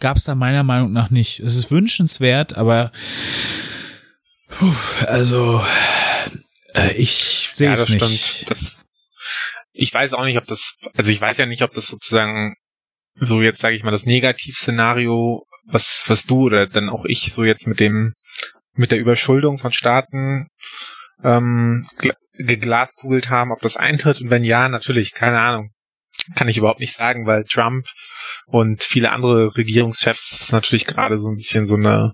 gab es da meiner Meinung nach nicht. Es ist wünschenswert, aber puh, also äh, ich sehe ja, es nicht. Stimmt. Das, ich weiß auch nicht, ob das, also ich weiß ja nicht, ob das sozusagen so jetzt sage ich mal das Negativszenario, was was du oder dann auch ich so jetzt mit dem mit der Überschuldung von Staaten ähm, geglaskugelt haben, ob das eintritt und wenn ja, natürlich, keine Ahnung kann ich überhaupt nicht sagen, weil Trump und viele andere Regierungschefs ist natürlich gerade so ein bisschen so eine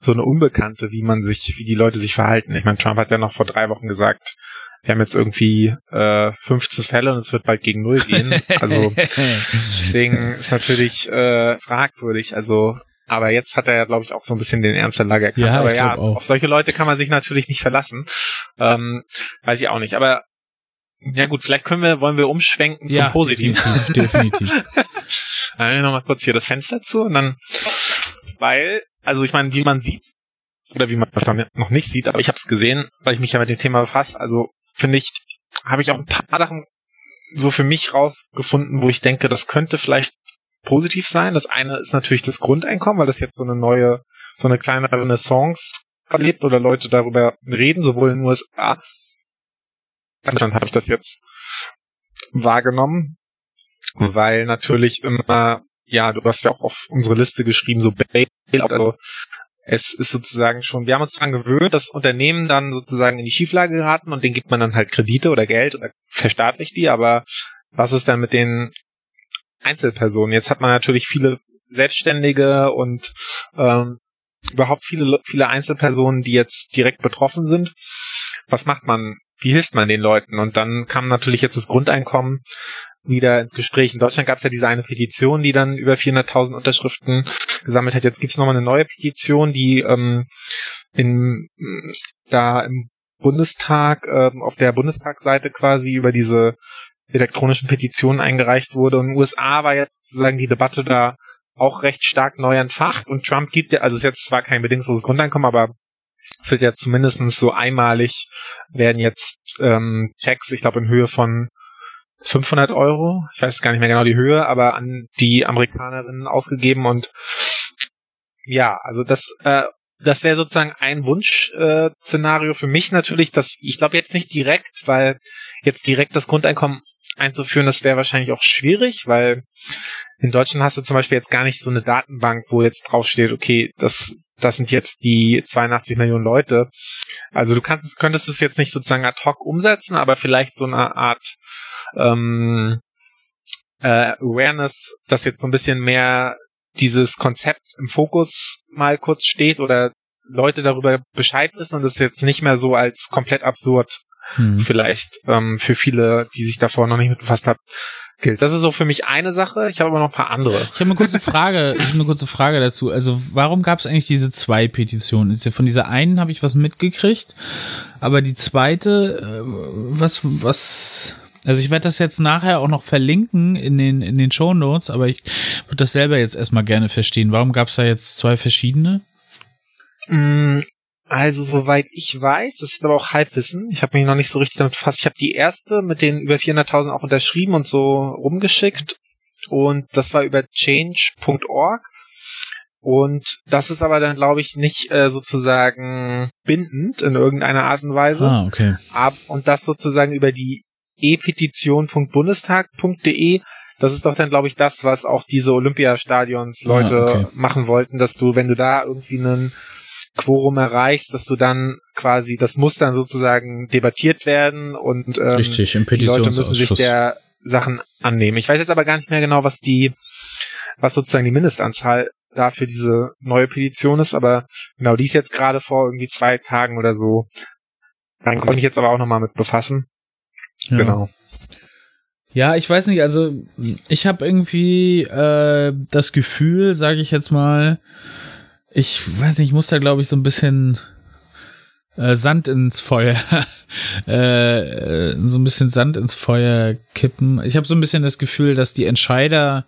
so eine Unbekannte, wie man sich, wie die Leute sich verhalten. Ich meine, Trump hat ja noch vor drei Wochen gesagt, wir haben jetzt irgendwie äh, 15 Fälle und es wird bald gegen null gehen. Also deswegen ist natürlich äh, fragwürdig. Also, aber jetzt hat er ja, glaube ich, auch so ein bisschen den Ernst der Lage erkannt. Ja, aber ja, auf solche Leute kann man sich natürlich nicht verlassen. Ähm, weiß ich auch nicht. Aber ja gut, vielleicht können wir, wollen wir umschwenken zum ja, Positiven. Definitiv, definitiv. dann nochmal kurz hier das Fenster zu und dann, weil, also ich meine, wie man sieht, oder wie man noch nicht sieht, aber ich habe es gesehen, weil ich mich ja mit dem Thema befasse, also finde ich, habe ich auch ein paar Sachen so für mich rausgefunden, wo ich denke, das könnte vielleicht positiv sein. Das eine ist natürlich das Grundeinkommen, weil das jetzt so eine neue, so eine kleine Renaissance erlebt oder Leute darüber reden, sowohl in den USA dann habe ich das jetzt wahrgenommen, weil natürlich immer, ja, du hast ja auch auf unsere Liste geschrieben, so Bailout, also es ist sozusagen schon, wir haben uns daran gewöhnt, dass Unternehmen dann sozusagen in die Schieflage geraten und denen gibt man dann halt Kredite oder Geld oder verstaatlicht die, aber was ist dann mit den Einzelpersonen? Jetzt hat man natürlich viele Selbstständige und ähm, überhaupt viele, viele Einzelpersonen, die jetzt direkt betroffen sind. Was macht man wie hilft man den Leuten? Und dann kam natürlich jetzt das Grundeinkommen wieder ins Gespräch. In Deutschland gab es ja diese eine Petition, die dann über 400.000 Unterschriften gesammelt hat. Jetzt gibt es nochmal eine neue Petition, die ähm, in, da im Bundestag, ähm, auf der Bundestagsseite quasi über diese elektronischen Petitionen eingereicht wurde. Und in den USA war jetzt sozusagen die Debatte da auch recht stark neu entfacht und Trump gibt ja, also ist jetzt zwar kein bedingungsloses Grundeinkommen, aber es wird ja zumindestens so einmalig werden jetzt ähm, Checks, ich glaube in Höhe von 500 Euro, ich weiß gar nicht mehr genau die Höhe, aber an die Amerikanerinnen ausgegeben und ja, also das äh, das wäre sozusagen ein Wunsch-Szenario äh, für mich natürlich, dass ich glaube jetzt nicht direkt, weil jetzt direkt das Grundeinkommen einzuführen, das wäre wahrscheinlich auch schwierig, weil in Deutschland hast du zum Beispiel jetzt gar nicht so eine Datenbank, wo jetzt draufsteht, okay, das, das sind jetzt die 82 Millionen Leute. Also du kannst, könntest es jetzt nicht sozusagen ad hoc umsetzen, aber vielleicht so eine Art ähm, äh, Awareness, dass jetzt so ein bisschen mehr dieses Konzept im Fokus mal kurz steht oder Leute darüber Bescheid wissen und es jetzt nicht mehr so als komplett absurd hm. vielleicht ähm, für viele, die sich davor noch nicht mit befasst haben, gilt. Das ist so für mich eine Sache. Ich habe aber noch ein paar andere. Ich habe eine kurze Frage. ich habe eine kurze Frage dazu. Also warum gab es eigentlich diese zwei Petitionen? Von dieser einen habe ich was mitgekriegt, aber die zweite, äh, was was also ich werde das jetzt nachher auch noch verlinken in den, in den Show Notes, aber ich würde das selber jetzt erstmal gerne verstehen. Warum gab es da jetzt zwei verschiedene? Also soweit ich weiß, das ist aber auch Halbwissen. Ich habe mich noch nicht so richtig damit befasst. Ich habe die erste mit den über 400.000 auch unterschrieben und so rumgeschickt und das war über change.org. Und das ist aber dann, glaube ich, nicht äh, sozusagen bindend in irgendeiner Art und Weise. Ah, okay. Ab, und das sozusagen über die e-petition.bundestag.de. Das ist doch dann, glaube ich, das, was auch diese Olympiastadions ah, Leute ah, okay. machen wollten, dass du, wenn du da irgendwie einen Quorum erreichst, dass du dann quasi, das muss dann sozusagen debattiert werden und ähm, Richtig, im die Leute müssen sich der Sachen annehmen. Ich weiß jetzt aber gar nicht mehr genau, was die, was sozusagen die Mindestanzahl da für diese neue Petition ist, aber genau, die ist jetzt gerade vor irgendwie zwei Tagen oder so. Dann konnte ich jetzt aber auch nochmal mit befassen. Ja. Genau. Ja, ich weiß nicht, also ich habe irgendwie äh, das Gefühl, sage ich jetzt mal, ich weiß nicht, ich muss da glaube ich so ein bisschen äh, Sand ins Feuer, äh, so ein bisschen Sand ins Feuer kippen. Ich habe so ein bisschen das Gefühl, dass die Entscheider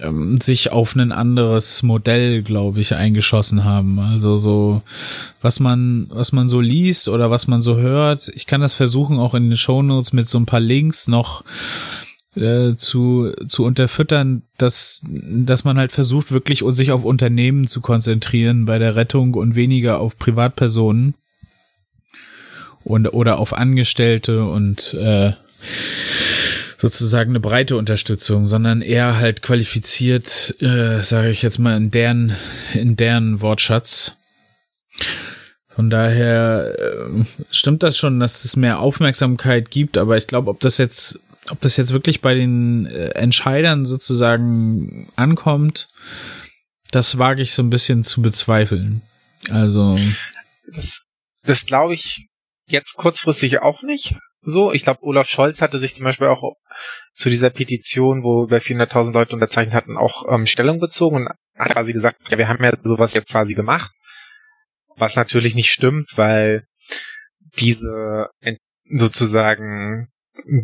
ähm, sich auf ein anderes Modell, glaube ich, eingeschossen haben. Also so, was man, was man so liest oder was man so hört. Ich kann das versuchen, auch in den Shownotes mit so ein paar Links noch äh, zu, zu unterfüttern, dass, dass man halt versucht, wirklich sich auf Unternehmen zu konzentrieren bei der Rettung und weniger auf Privatpersonen und oder auf Angestellte und äh, sozusagen eine breite Unterstützung, sondern eher halt qualifiziert, äh, sage ich jetzt mal, in deren, in deren Wortschatz. Von daher äh, stimmt das schon, dass es mehr Aufmerksamkeit gibt, aber ich glaube, ob das jetzt, ob das jetzt wirklich bei den äh, Entscheidern sozusagen ankommt, das wage ich so ein bisschen zu bezweifeln. Also. Das, das glaube ich jetzt kurzfristig auch nicht so. Ich glaube, Olaf Scholz hatte sich zum Beispiel auch zu dieser Petition, wo über 400.000 Leute unterzeichnet hatten, auch ähm, Stellung bezogen und hat quasi gesagt, ja, wir haben ja sowas jetzt quasi gemacht. Was natürlich nicht stimmt, weil diese sozusagen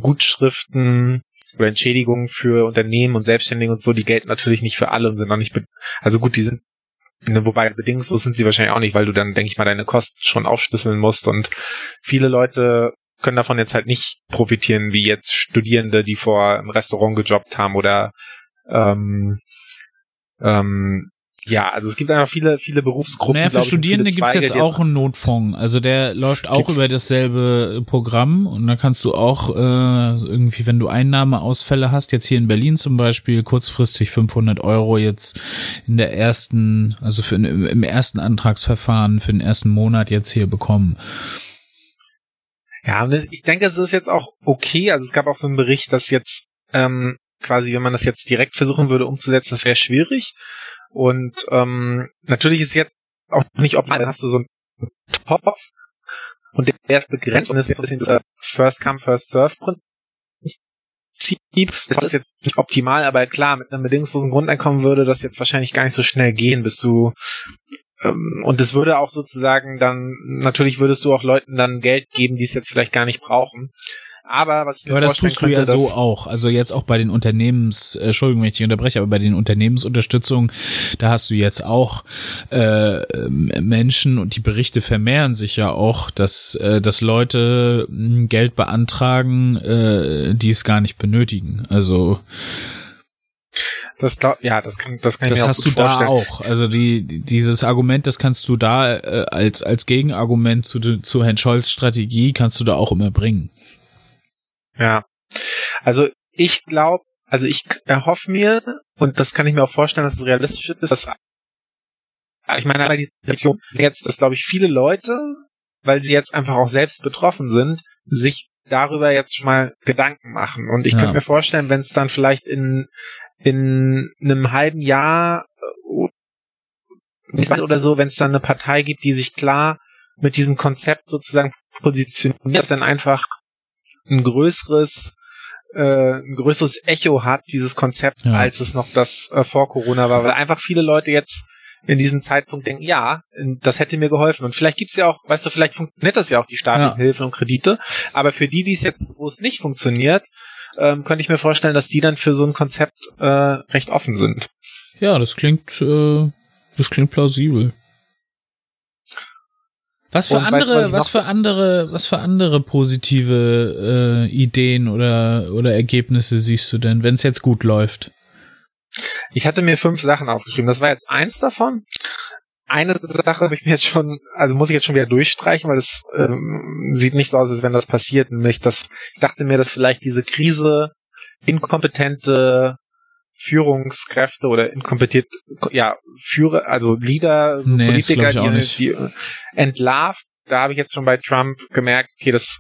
Gutschriften oder Entschädigungen für Unternehmen und Selbstständige und so, die gelten natürlich nicht für alle und sind noch nicht, also gut, die sind Ne, wobei bedingungslos sind sie wahrscheinlich auch nicht, weil du dann, denke ich mal, deine Kosten schon aufschlüsseln musst. Und viele Leute können davon jetzt halt nicht profitieren, wie jetzt Studierende, die vor im Restaurant gejobbt haben oder ähm, ähm, ja, also es gibt einfach viele, viele Berufsgruppen. Naja, für Studierende gibt es jetzt auch einen Notfonds. Also der läuft auch über dasselbe Programm und da kannst du auch äh, irgendwie, wenn du Einnahmeausfälle hast, jetzt hier in Berlin zum Beispiel, kurzfristig 500 Euro jetzt in der ersten, also für, im ersten Antragsverfahren für den ersten Monat jetzt hier bekommen. Ja, ich denke, es ist jetzt auch okay. Also es gab auch so einen Bericht, dass jetzt ähm, quasi, wenn man das jetzt direkt versuchen würde umzusetzen, das wäre schwierig. Und ähm, natürlich ist jetzt auch nicht optimal, hast du so einen Topf und der ist begrenzt und ist so ein bisschen dieser First Come, First Serve Prinzip. Das ist jetzt nicht optimal, aber klar, mit einem bedingungslosen Grundeinkommen würde das jetzt wahrscheinlich gar nicht so schnell gehen, bis du ähm, und es würde auch sozusagen dann, natürlich würdest du auch Leuten dann Geld geben, die es jetzt vielleicht gar nicht brauchen. Aber was ich mir Aber das tust du ja so auch. Also jetzt auch bei den Unternehmens, äh, Entschuldigung, wenn ich dich unterbreche, aber bei den Unternehmensunterstützungen, da hast du jetzt auch äh, Menschen und die Berichte vermehren sich ja auch, dass, äh, dass Leute hm, Geld beantragen, äh, die es gar nicht benötigen. Also das glaub, ja, das kann, das kann das ich mir hast du vorstellen. da auch. Also die, dieses Argument, das kannst du da äh, als als Gegenargument zu zu Herrn Scholz Strategie kannst du da auch immer bringen. Ja, also ich glaube, also ich erhoffe mir und das kann ich mir auch vorstellen, dass es realistisch ist, dass ich meine, die Situation jetzt, dass glaube ich viele Leute, weil sie jetzt einfach auch selbst betroffen sind, sich darüber jetzt schon mal Gedanken machen. Und ich ja. könnte mir vorstellen, wenn es dann vielleicht in in einem halben Jahr äh, oder so, wenn es dann eine Partei gibt, die sich klar mit diesem Konzept sozusagen positioniert, dass dann einfach ein größeres äh, ein größeres Echo hat, dieses Konzept, ja. als es noch das äh, vor Corona war, weil einfach viele Leute jetzt in diesem Zeitpunkt denken, ja, das hätte mir geholfen. Und vielleicht gibt's ja auch, weißt du, vielleicht funktioniert das ja auch, die staatlichen ja. Hilfen und Kredite, aber für die, die es jetzt, wo es nicht funktioniert, ähm, könnte ich mir vorstellen, dass die dann für so ein Konzept äh, recht offen sind. Ja, das klingt, äh, das klingt plausibel. Was für Und andere, weißt, was, was für andere, was für andere positive äh, Ideen oder oder Ergebnisse siehst du denn, wenn es jetzt gut läuft? Ich hatte mir fünf Sachen aufgeschrieben. Das war jetzt eins davon eine Sache habe ich mir jetzt schon, also muss ich jetzt schon wieder durchstreichen, weil es ähm, sieht nicht so aus, als wenn das passiert, nämlich dass ich dachte mir, dass vielleicht diese Krise inkompetente Führungskräfte oder inkompetente, ja, Führer, also Leader, nee, Politiker, die, die entlarvt. Da habe ich jetzt schon bei Trump gemerkt, okay, das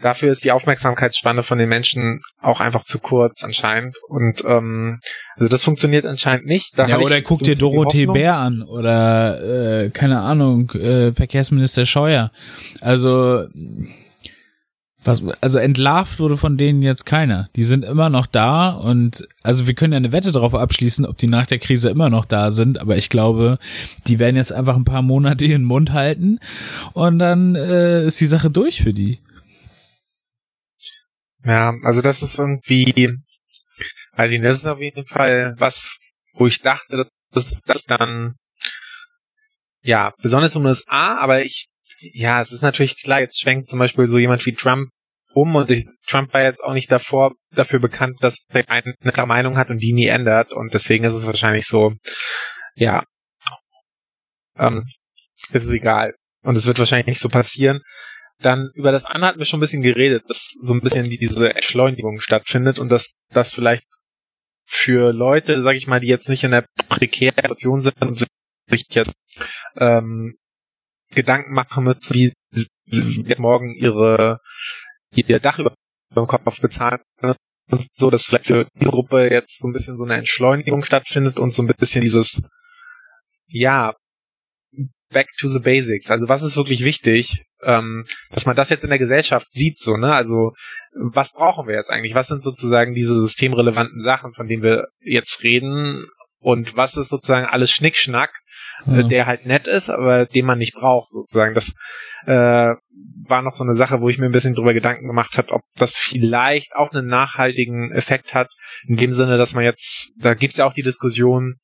dafür ist die Aufmerksamkeitsspanne von den Menschen auch einfach zu kurz anscheinend. Und ähm, also das funktioniert anscheinend nicht. Da ja, oder guck dir Dorothee Bär an oder äh, keine Ahnung, äh, Verkehrsminister Scheuer. Also was, also entlarvt wurde von denen jetzt keiner. Die sind immer noch da und also wir können ja eine Wette darauf abschließen, ob die nach der Krise immer noch da sind, aber ich glaube, die werden jetzt einfach ein paar Monate ihren Mund halten und dann äh, ist die Sache durch für die. Ja, also das ist irgendwie, weiß ich nicht, das ist auf jeden Fall was, wo ich dachte, dass das dann, ja, besonders um das A, aber ich, ja, es ist natürlich klar, jetzt schwenkt zum Beispiel so jemand wie Trump um und ich, Trump war jetzt auch nicht davor dafür bekannt, dass er eine klare Meinung hat und die nie ändert und deswegen ist es wahrscheinlich so, ja, ähm, ist es egal. Und es wird wahrscheinlich nicht so passieren. Dann über das andere hatten wir schon ein bisschen geredet, dass so ein bisschen diese Entschleunigung stattfindet und dass das vielleicht für Leute, sag ich mal, die jetzt nicht in der prekären Situation sind und sich jetzt ähm, Gedanken machen müssen, wie sie morgen ihre ihr Dach über dem Kopf bezahlen und so, dass vielleicht für diese Gruppe jetzt so ein bisschen so eine Entschleunigung stattfindet und so ein bisschen dieses ja back to the basics. Also was ist wirklich wichtig? ähm, dass man das jetzt in der Gesellschaft sieht, so, ne? Also, was brauchen wir jetzt eigentlich? Was sind sozusagen diese systemrelevanten Sachen, von denen wir jetzt reden? Und was ist sozusagen alles Schnickschnack, äh, ja. der halt nett ist, aber den man nicht braucht, sozusagen. Das äh, war noch so eine Sache, wo ich mir ein bisschen drüber Gedanken gemacht habe, ob das vielleicht auch einen nachhaltigen Effekt hat, in dem Sinne, dass man jetzt, da gibt's ja auch die Diskussion,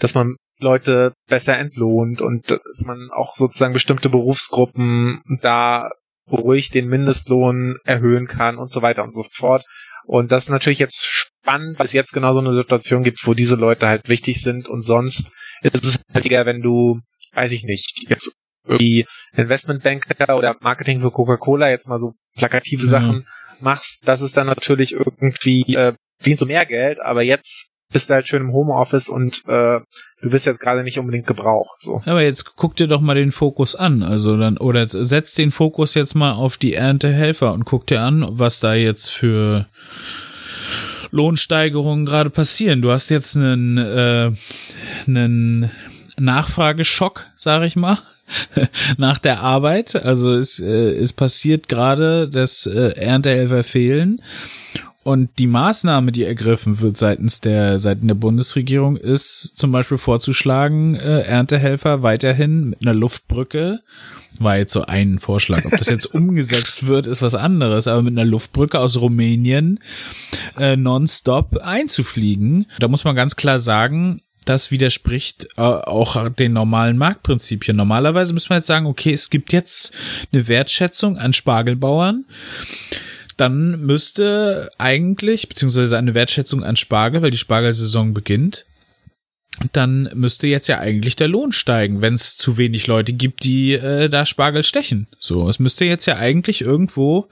dass man Leute besser entlohnt und dass man auch sozusagen bestimmte Berufsgruppen da ruhig den Mindestlohn erhöhen kann und so weiter und so fort. Und das ist natürlich jetzt spannend, weil es jetzt genau so eine Situation gibt, wo diese Leute halt wichtig sind und sonst ist es halt eher, wenn du, weiß ich nicht, jetzt irgendwie Investmentbanker oder Marketing für Coca-Cola jetzt mal so plakative mhm. Sachen machst, das ist dann natürlich irgendwie, äh, dient so mehr Geld, aber jetzt bist du halt schön im Homeoffice und äh, du bist jetzt gerade nicht unbedingt gebraucht. So. Aber jetzt guck dir doch mal den Fokus an, also dann oder setz den Fokus jetzt mal auf die Erntehelfer und guck dir an, was da jetzt für Lohnsteigerungen gerade passieren. Du hast jetzt einen äh, einen Nachfrageschock, sage ich mal. nach der Arbeit. Also es, äh, es passiert gerade, dass äh, Erntehelfer fehlen Und die Maßnahme, die ergriffen wird seitens der Seiten der Bundesregierung, ist zum Beispiel vorzuschlagen, äh, Erntehelfer weiterhin mit einer Luftbrücke war jetzt so ein Vorschlag. Ob das jetzt umgesetzt wird, ist was anderes, aber mit einer Luftbrücke aus Rumänien äh, nonstop einzufliegen. Da muss man ganz klar sagen, das widerspricht äh, auch den normalen Marktprinzipien. Normalerweise müssen wir jetzt sagen, okay, es gibt jetzt eine Wertschätzung an Spargelbauern. Dann müsste eigentlich, beziehungsweise eine Wertschätzung an Spargel, weil die Spargelsaison beginnt, dann müsste jetzt ja eigentlich der Lohn steigen, wenn es zu wenig Leute gibt, die äh, da Spargel stechen. So, es müsste jetzt ja eigentlich irgendwo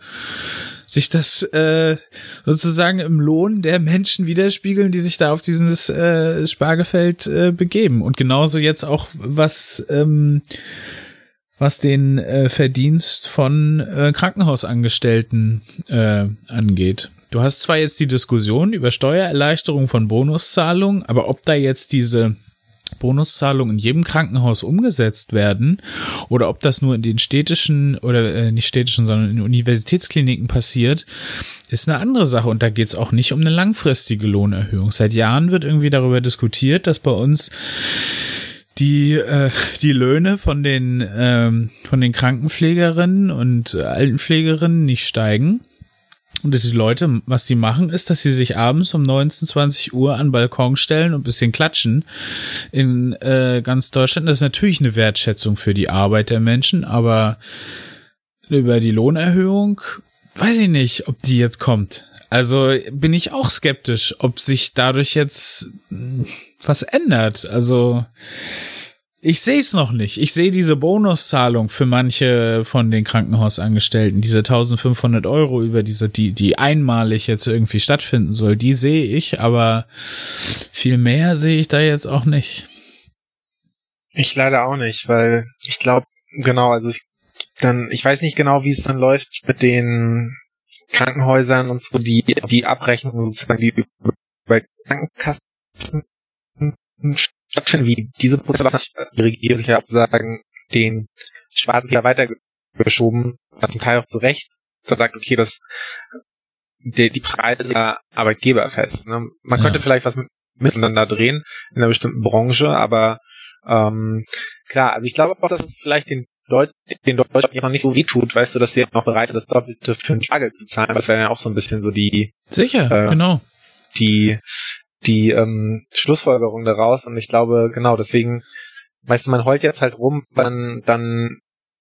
sich das äh, sozusagen im Lohn der Menschen widerspiegeln, die sich da auf dieses äh, Spargelfeld äh, begeben. Und genauso jetzt auch was ähm, was den äh, Verdienst von äh, Krankenhausangestellten äh, angeht. Du hast zwar jetzt die Diskussion über Steuererleichterung von Bonuszahlungen, aber ob da jetzt diese Bonuszahlungen in jedem Krankenhaus umgesetzt werden oder ob das nur in den städtischen oder äh, nicht städtischen, sondern in Universitätskliniken passiert, ist eine andere Sache. Und da geht es auch nicht um eine langfristige Lohnerhöhung. Seit Jahren wird irgendwie darüber diskutiert, dass bei uns die äh, die Löhne von den ähm, von den Krankenpflegerinnen und Altenpflegerinnen nicht steigen und dass die Leute, was die machen, ist, dass sie sich abends um 19, 20 Uhr an Balkon stellen und bisschen klatschen in äh, ganz Deutschland. Das ist natürlich eine Wertschätzung für die Arbeit der Menschen, aber über die Lohnerhöhung weiß ich nicht, ob die jetzt kommt. Also bin ich auch skeptisch, ob sich dadurch jetzt was ändert. Also ich sehe es noch nicht. Ich sehe diese Bonuszahlung für manche von den Krankenhausangestellten, diese 1500 Euro über diese, die, die einmalig jetzt irgendwie stattfinden soll, die sehe ich, aber viel mehr sehe ich da jetzt auch nicht. Ich leider auch nicht, weil ich glaube, genau, also ich, dann, ich weiß nicht genau, wie es dann läuft mit den Krankenhäusern und so, die, die Abrechnung sozusagen, die bei Krankenkassen stattfinden, wie diese Prozesse die Regierung sich ja sagen, den Schwarzen wieder weitergeschoben, zum Teil auch zu Recht, da sagt, okay, das die, die Preise der Arbeitgeber fest. Ne? Man ja. könnte vielleicht was mit, miteinander drehen in einer bestimmten Branche, aber ähm, klar, also ich glaube auch, dass es vielleicht den Leuten, den Deutschen noch nicht so weh tut, weißt du, dass sie noch bereit sind, das Doppelte für einen Spargel zu zahlen, was wäre ja auch so ein bisschen so die Sicher, äh, genau. Die die ähm, Schlussfolgerung daraus. Und ich glaube, genau, deswegen, weißt du, man heult jetzt halt rum, wenn dann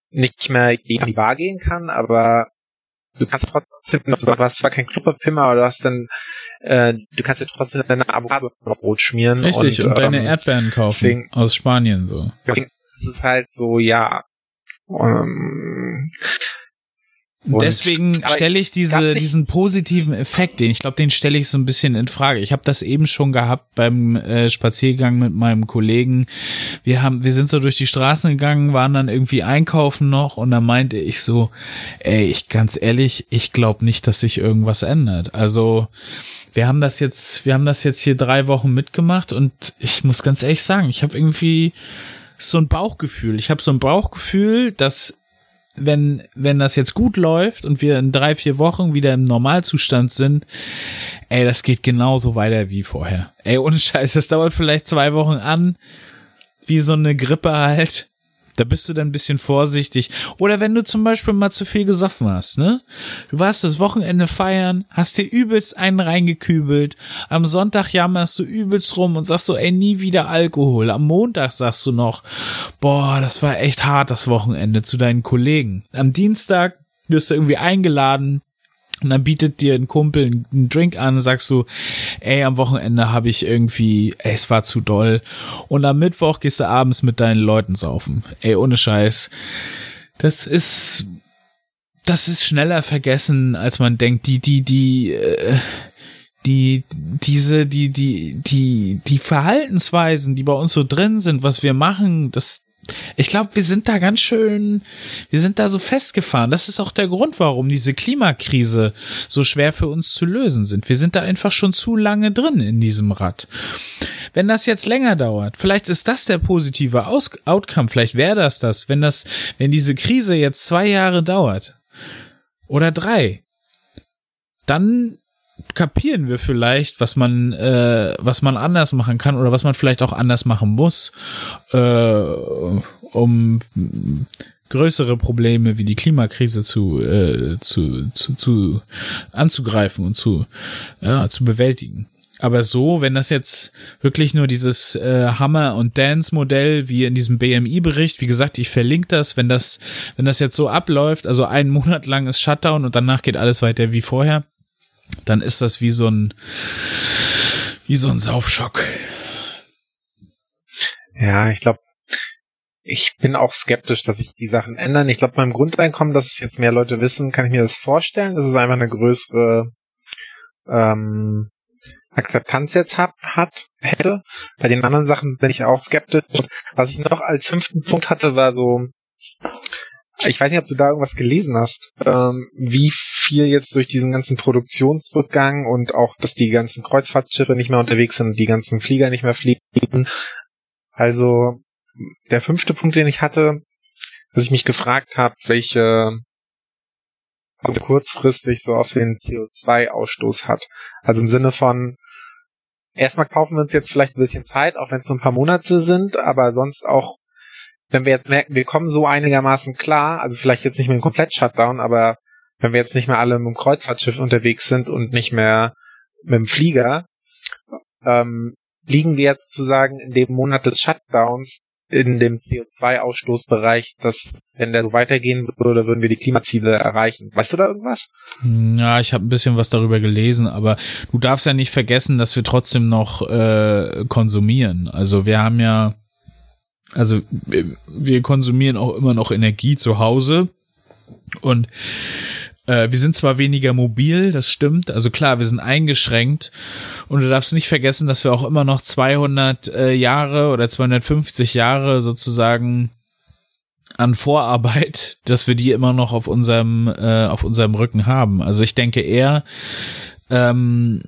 nicht mehr an die Bar gehen kann, aber du kannst trotzdem noch, du hast zwar kein Klopperpimmer, aber du hast dann, äh, du kannst dir trotzdem deine Avocado aufs Brot schmieren. Richtig, und, und deine ähm, Erdbeeren kaufen deswegen, aus Spanien so. Deswegen ist es halt so, ja, ähm, und Deswegen stelle ich diese, diesen positiven Effekt, den ich glaube, den stelle ich so ein bisschen in Frage. Ich habe das eben schon gehabt beim äh, Spaziergang mit meinem Kollegen. Wir haben, wir sind so durch die Straßen gegangen, waren dann irgendwie einkaufen noch und dann meinte ich so, ey, ich ganz ehrlich, ich glaube nicht, dass sich irgendwas ändert. Also wir haben das jetzt, wir haben das jetzt hier drei Wochen mitgemacht und ich muss ganz ehrlich sagen, ich habe irgendwie so ein Bauchgefühl. Ich habe so ein Bauchgefühl, dass wenn, wenn das jetzt gut läuft und wir in drei, vier Wochen wieder im Normalzustand sind, ey, das geht genauso weiter wie vorher. Ey, ohne Scheiß, das dauert vielleicht zwei Wochen an, wie so eine Grippe halt. Da bist du dann ein bisschen vorsichtig. Oder wenn du zum Beispiel mal zu viel gesoffen hast, ne? Du warst das Wochenende feiern, hast dir übelst einen reingekübelt. Am Sonntag jammerst du übelst rum und sagst so, ey, nie wieder Alkohol. Am Montag sagst du noch, boah, das war echt hart, das Wochenende zu deinen Kollegen. Am Dienstag wirst du irgendwie eingeladen, und dann bietet dir ein Kumpel einen Drink an sagst du, ey, am Wochenende habe ich irgendwie, ey, es war zu doll. Und am Mittwoch gehst du abends mit deinen Leuten saufen. Ey, ohne Scheiß. Das ist, das ist schneller vergessen, als man denkt. Die, die, die, äh, die, diese, die, die, die, die Verhaltensweisen, die bei uns so drin sind, was wir machen, das, ich glaube, wir sind da ganz schön, wir sind da so festgefahren. Das ist auch der Grund, warum diese Klimakrise so schwer für uns zu lösen sind. Wir sind da einfach schon zu lange drin in diesem Rad. Wenn das jetzt länger dauert, vielleicht ist das der positive Aus Outcome, vielleicht wäre das das, wenn das, wenn diese Krise jetzt zwei Jahre dauert oder drei, dann kapieren wir vielleicht, was man, äh, was man anders machen kann oder was man vielleicht auch anders machen muss, äh, um größere Probleme wie die Klimakrise zu, äh, zu, zu, zu anzugreifen und zu, ja, zu bewältigen. Aber so, wenn das jetzt wirklich nur dieses äh, Hammer und Dance Modell wie in diesem BMI Bericht, wie gesagt, ich verlinke das, wenn das wenn das jetzt so abläuft, also einen Monat lang ist Shutdown und danach geht alles weiter wie vorher, dann ist das wie so ein wie so ein Saufschock. Ja, ich glaube, ich bin auch skeptisch, dass sich die Sachen ändern. Ich glaube, beim Grundeinkommen, dass es jetzt mehr Leute wissen, kann ich mir das vorstellen. Das ist einfach eine größere ähm, Akzeptanz jetzt hat, hat, hätte. Bei den anderen Sachen bin ich auch skeptisch. Was ich noch als fünften Punkt hatte, war so, ich weiß nicht, ob du da irgendwas gelesen hast, ähm, wie viel jetzt durch diesen ganzen Produktionsrückgang und auch, dass die ganzen Kreuzfahrtschiffe nicht mehr unterwegs sind, die ganzen Flieger nicht mehr fliegen. Also der fünfte Punkt, den ich hatte, dass ich mich gefragt habe, welche also kurzfristig so auf den CO2-Ausstoß hat. Also im Sinne von, erstmal kaufen wir uns jetzt vielleicht ein bisschen Zeit, auch wenn es nur ein paar Monate sind, aber sonst auch, wenn wir jetzt merken, wir kommen so einigermaßen klar, also vielleicht jetzt nicht mit einem Komplett-Shutdown, aber wenn wir jetzt nicht mehr alle mit dem Kreuzfahrtschiff unterwegs sind und nicht mehr mit dem Flieger, ähm, liegen wir jetzt sozusagen in dem Monat des Shutdowns in dem CO2-Ausstoßbereich, dass wenn der so weitergehen würde, würden wir die Klimaziele erreichen. Weißt du da irgendwas? Ja, ich habe ein bisschen was darüber gelesen, aber du darfst ja nicht vergessen, dass wir trotzdem noch äh, konsumieren. Also wir haben ja, also wir konsumieren auch immer noch Energie zu Hause und äh, wir sind zwar weniger mobil, das stimmt. Also klar, wir sind eingeschränkt. Und du darfst nicht vergessen, dass wir auch immer noch 200 äh, Jahre oder 250 Jahre sozusagen an Vorarbeit, dass wir die immer noch auf unserem äh, auf unserem Rücken haben. Also ich denke eher, ähm,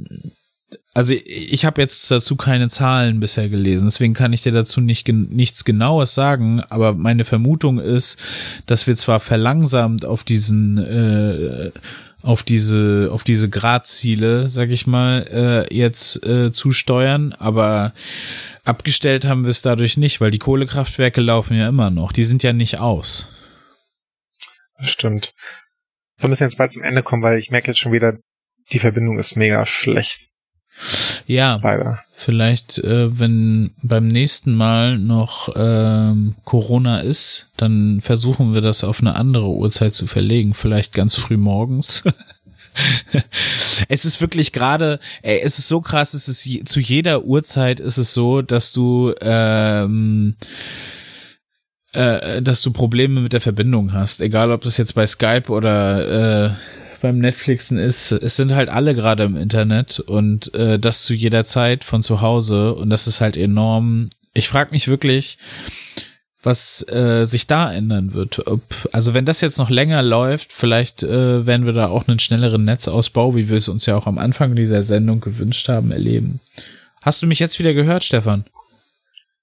also ich habe jetzt dazu keine Zahlen bisher gelesen, deswegen kann ich dir dazu nicht nichts Genaues sagen, aber meine Vermutung ist, dass wir zwar verlangsamt auf diesen äh, auf diese auf diese Gradziele, sag ich mal, äh, jetzt äh, zusteuern, aber abgestellt haben wir es dadurch nicht, weil die Kohlekraftwerke laufen ja immer noch, die sind ja nicht aus. Stimmt. Wir müssen jetzt bald zum Ende kommen, weil ich merke jetzt schon wieder, die Verbindung ist mega schlecht. Ja, Leider. vielleicht, äh, wenn beim nächsten Mal noch ähm, Corona ist, dann versuchen wir das auf eine andere Uhrzeit zu verlegen. Vielleicht ganz früh morgens. es ist wirklich gerade, es ist so krass, es ist je, zu jeder Uhrzeit ist es so, dass du ähm, äh, dass du Probleme mit der Verbindung hast, egal ob das jetzt bei Skype oder äh, beim Netflixen ist, es sind halt alle gerade im Internet und äh, das zu jeder Zeit von zu Hause und das ist halt enorm. Ich frage mich wirklich, was äh, sich da ändern wird. Ob, also wenn das jetzt noch länger läuft, vielleicht äh, werden wir da auch einen schnelleren Netzausbau, wie wir es uns ja auch am Anfang dieser Sendung gewünscht haben, erleben. Hast du mich jetzt wieder gehört, Stefan?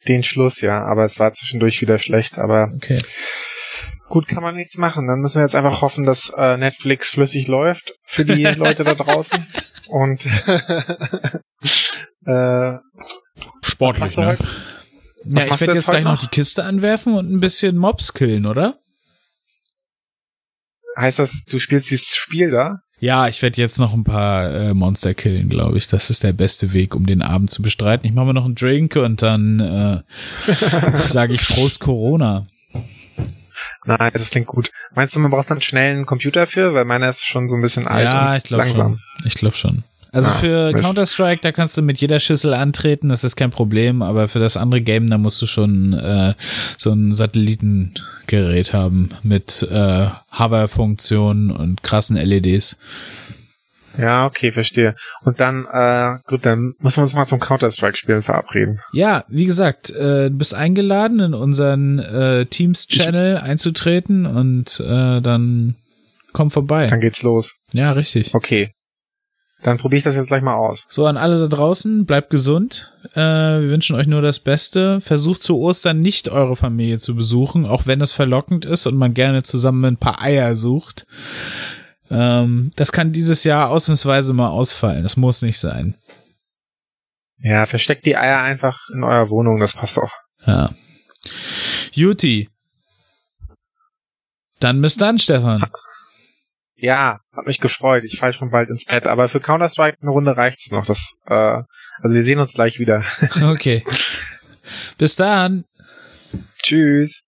Den Schluss, ja, aber es war zwischendurch wieder schlecht, aber okay. Gut, kann man nichts machen. Dann müssen wir jetzt einfach hoffen, dass äh, Netflix flüssig läuft für die Leute da draußen. Und äh, sportlich. Ne? Ja, ich werde jetzt, gleich noch? die Kiste anwerfen und ein bisschen Mobs killen, oder? Heißt das, du spielst dieses Spiel da? Ja, ich werde jetzt noch ein paar äh, Monster killen, glaube ich. Das ist der beste Weg, um den Abend zu bestreiten. Ich mache mir noch einen Drink und dann äh, sage ich Prost Corona. Nein, das klingt gut. Meinst du, man braucht dann schnell einen Computer für? Weil meiner ist schon so ein bisschen alt ja, ich glaub langsam. Schon. Ich glaube schon. Also ah, für Counter-Strike, da kannst du mit jeder Schüssel antreten, das ist kein Problem, aber für das andere Game, da musst du schon äh, so ein Satellitengerät haben mit äh, Hover-Funktionen und krassen LEDs. Ja, okay, verstehe. Und dann, äh, gut, dann müssen wir uns mal zum Counter-Strike-Spielen verabreden. Ja, wie gesagt, äh, du bist eingeladen, in unseren äh, Teams-Channel einzutreten und äh, dann komm vorbei. Dann geht's los. Ja, richtig. Okay. Dann probiere ich das jetzt gleich mal aus. So, an alle da draußen, bleibt gesund. Äh, wir wünschen euch nur das Beste. Versucht zu Ostern nicht eure Familie zu besuchen, auch wenn es verlockend ist und man gerne zusammen ein paar Eier sucht. Ähm, das kann dieses Jahr ausnahmsweise mal ausfallen. Das muss nicht sein. Ja, versteckt die Eier einfach in eurer Wohnung, das passt auch. Ja. Juti. Dann bis dann, Stefan. Ja, hat mich gefreut. Ich falle schon bald ins Bett. Aber für Counter-Strike eine Runde reicht's noch. Das, äh, also wir sehen uns gleich wieder. Okay. Bis dann. Tschüss.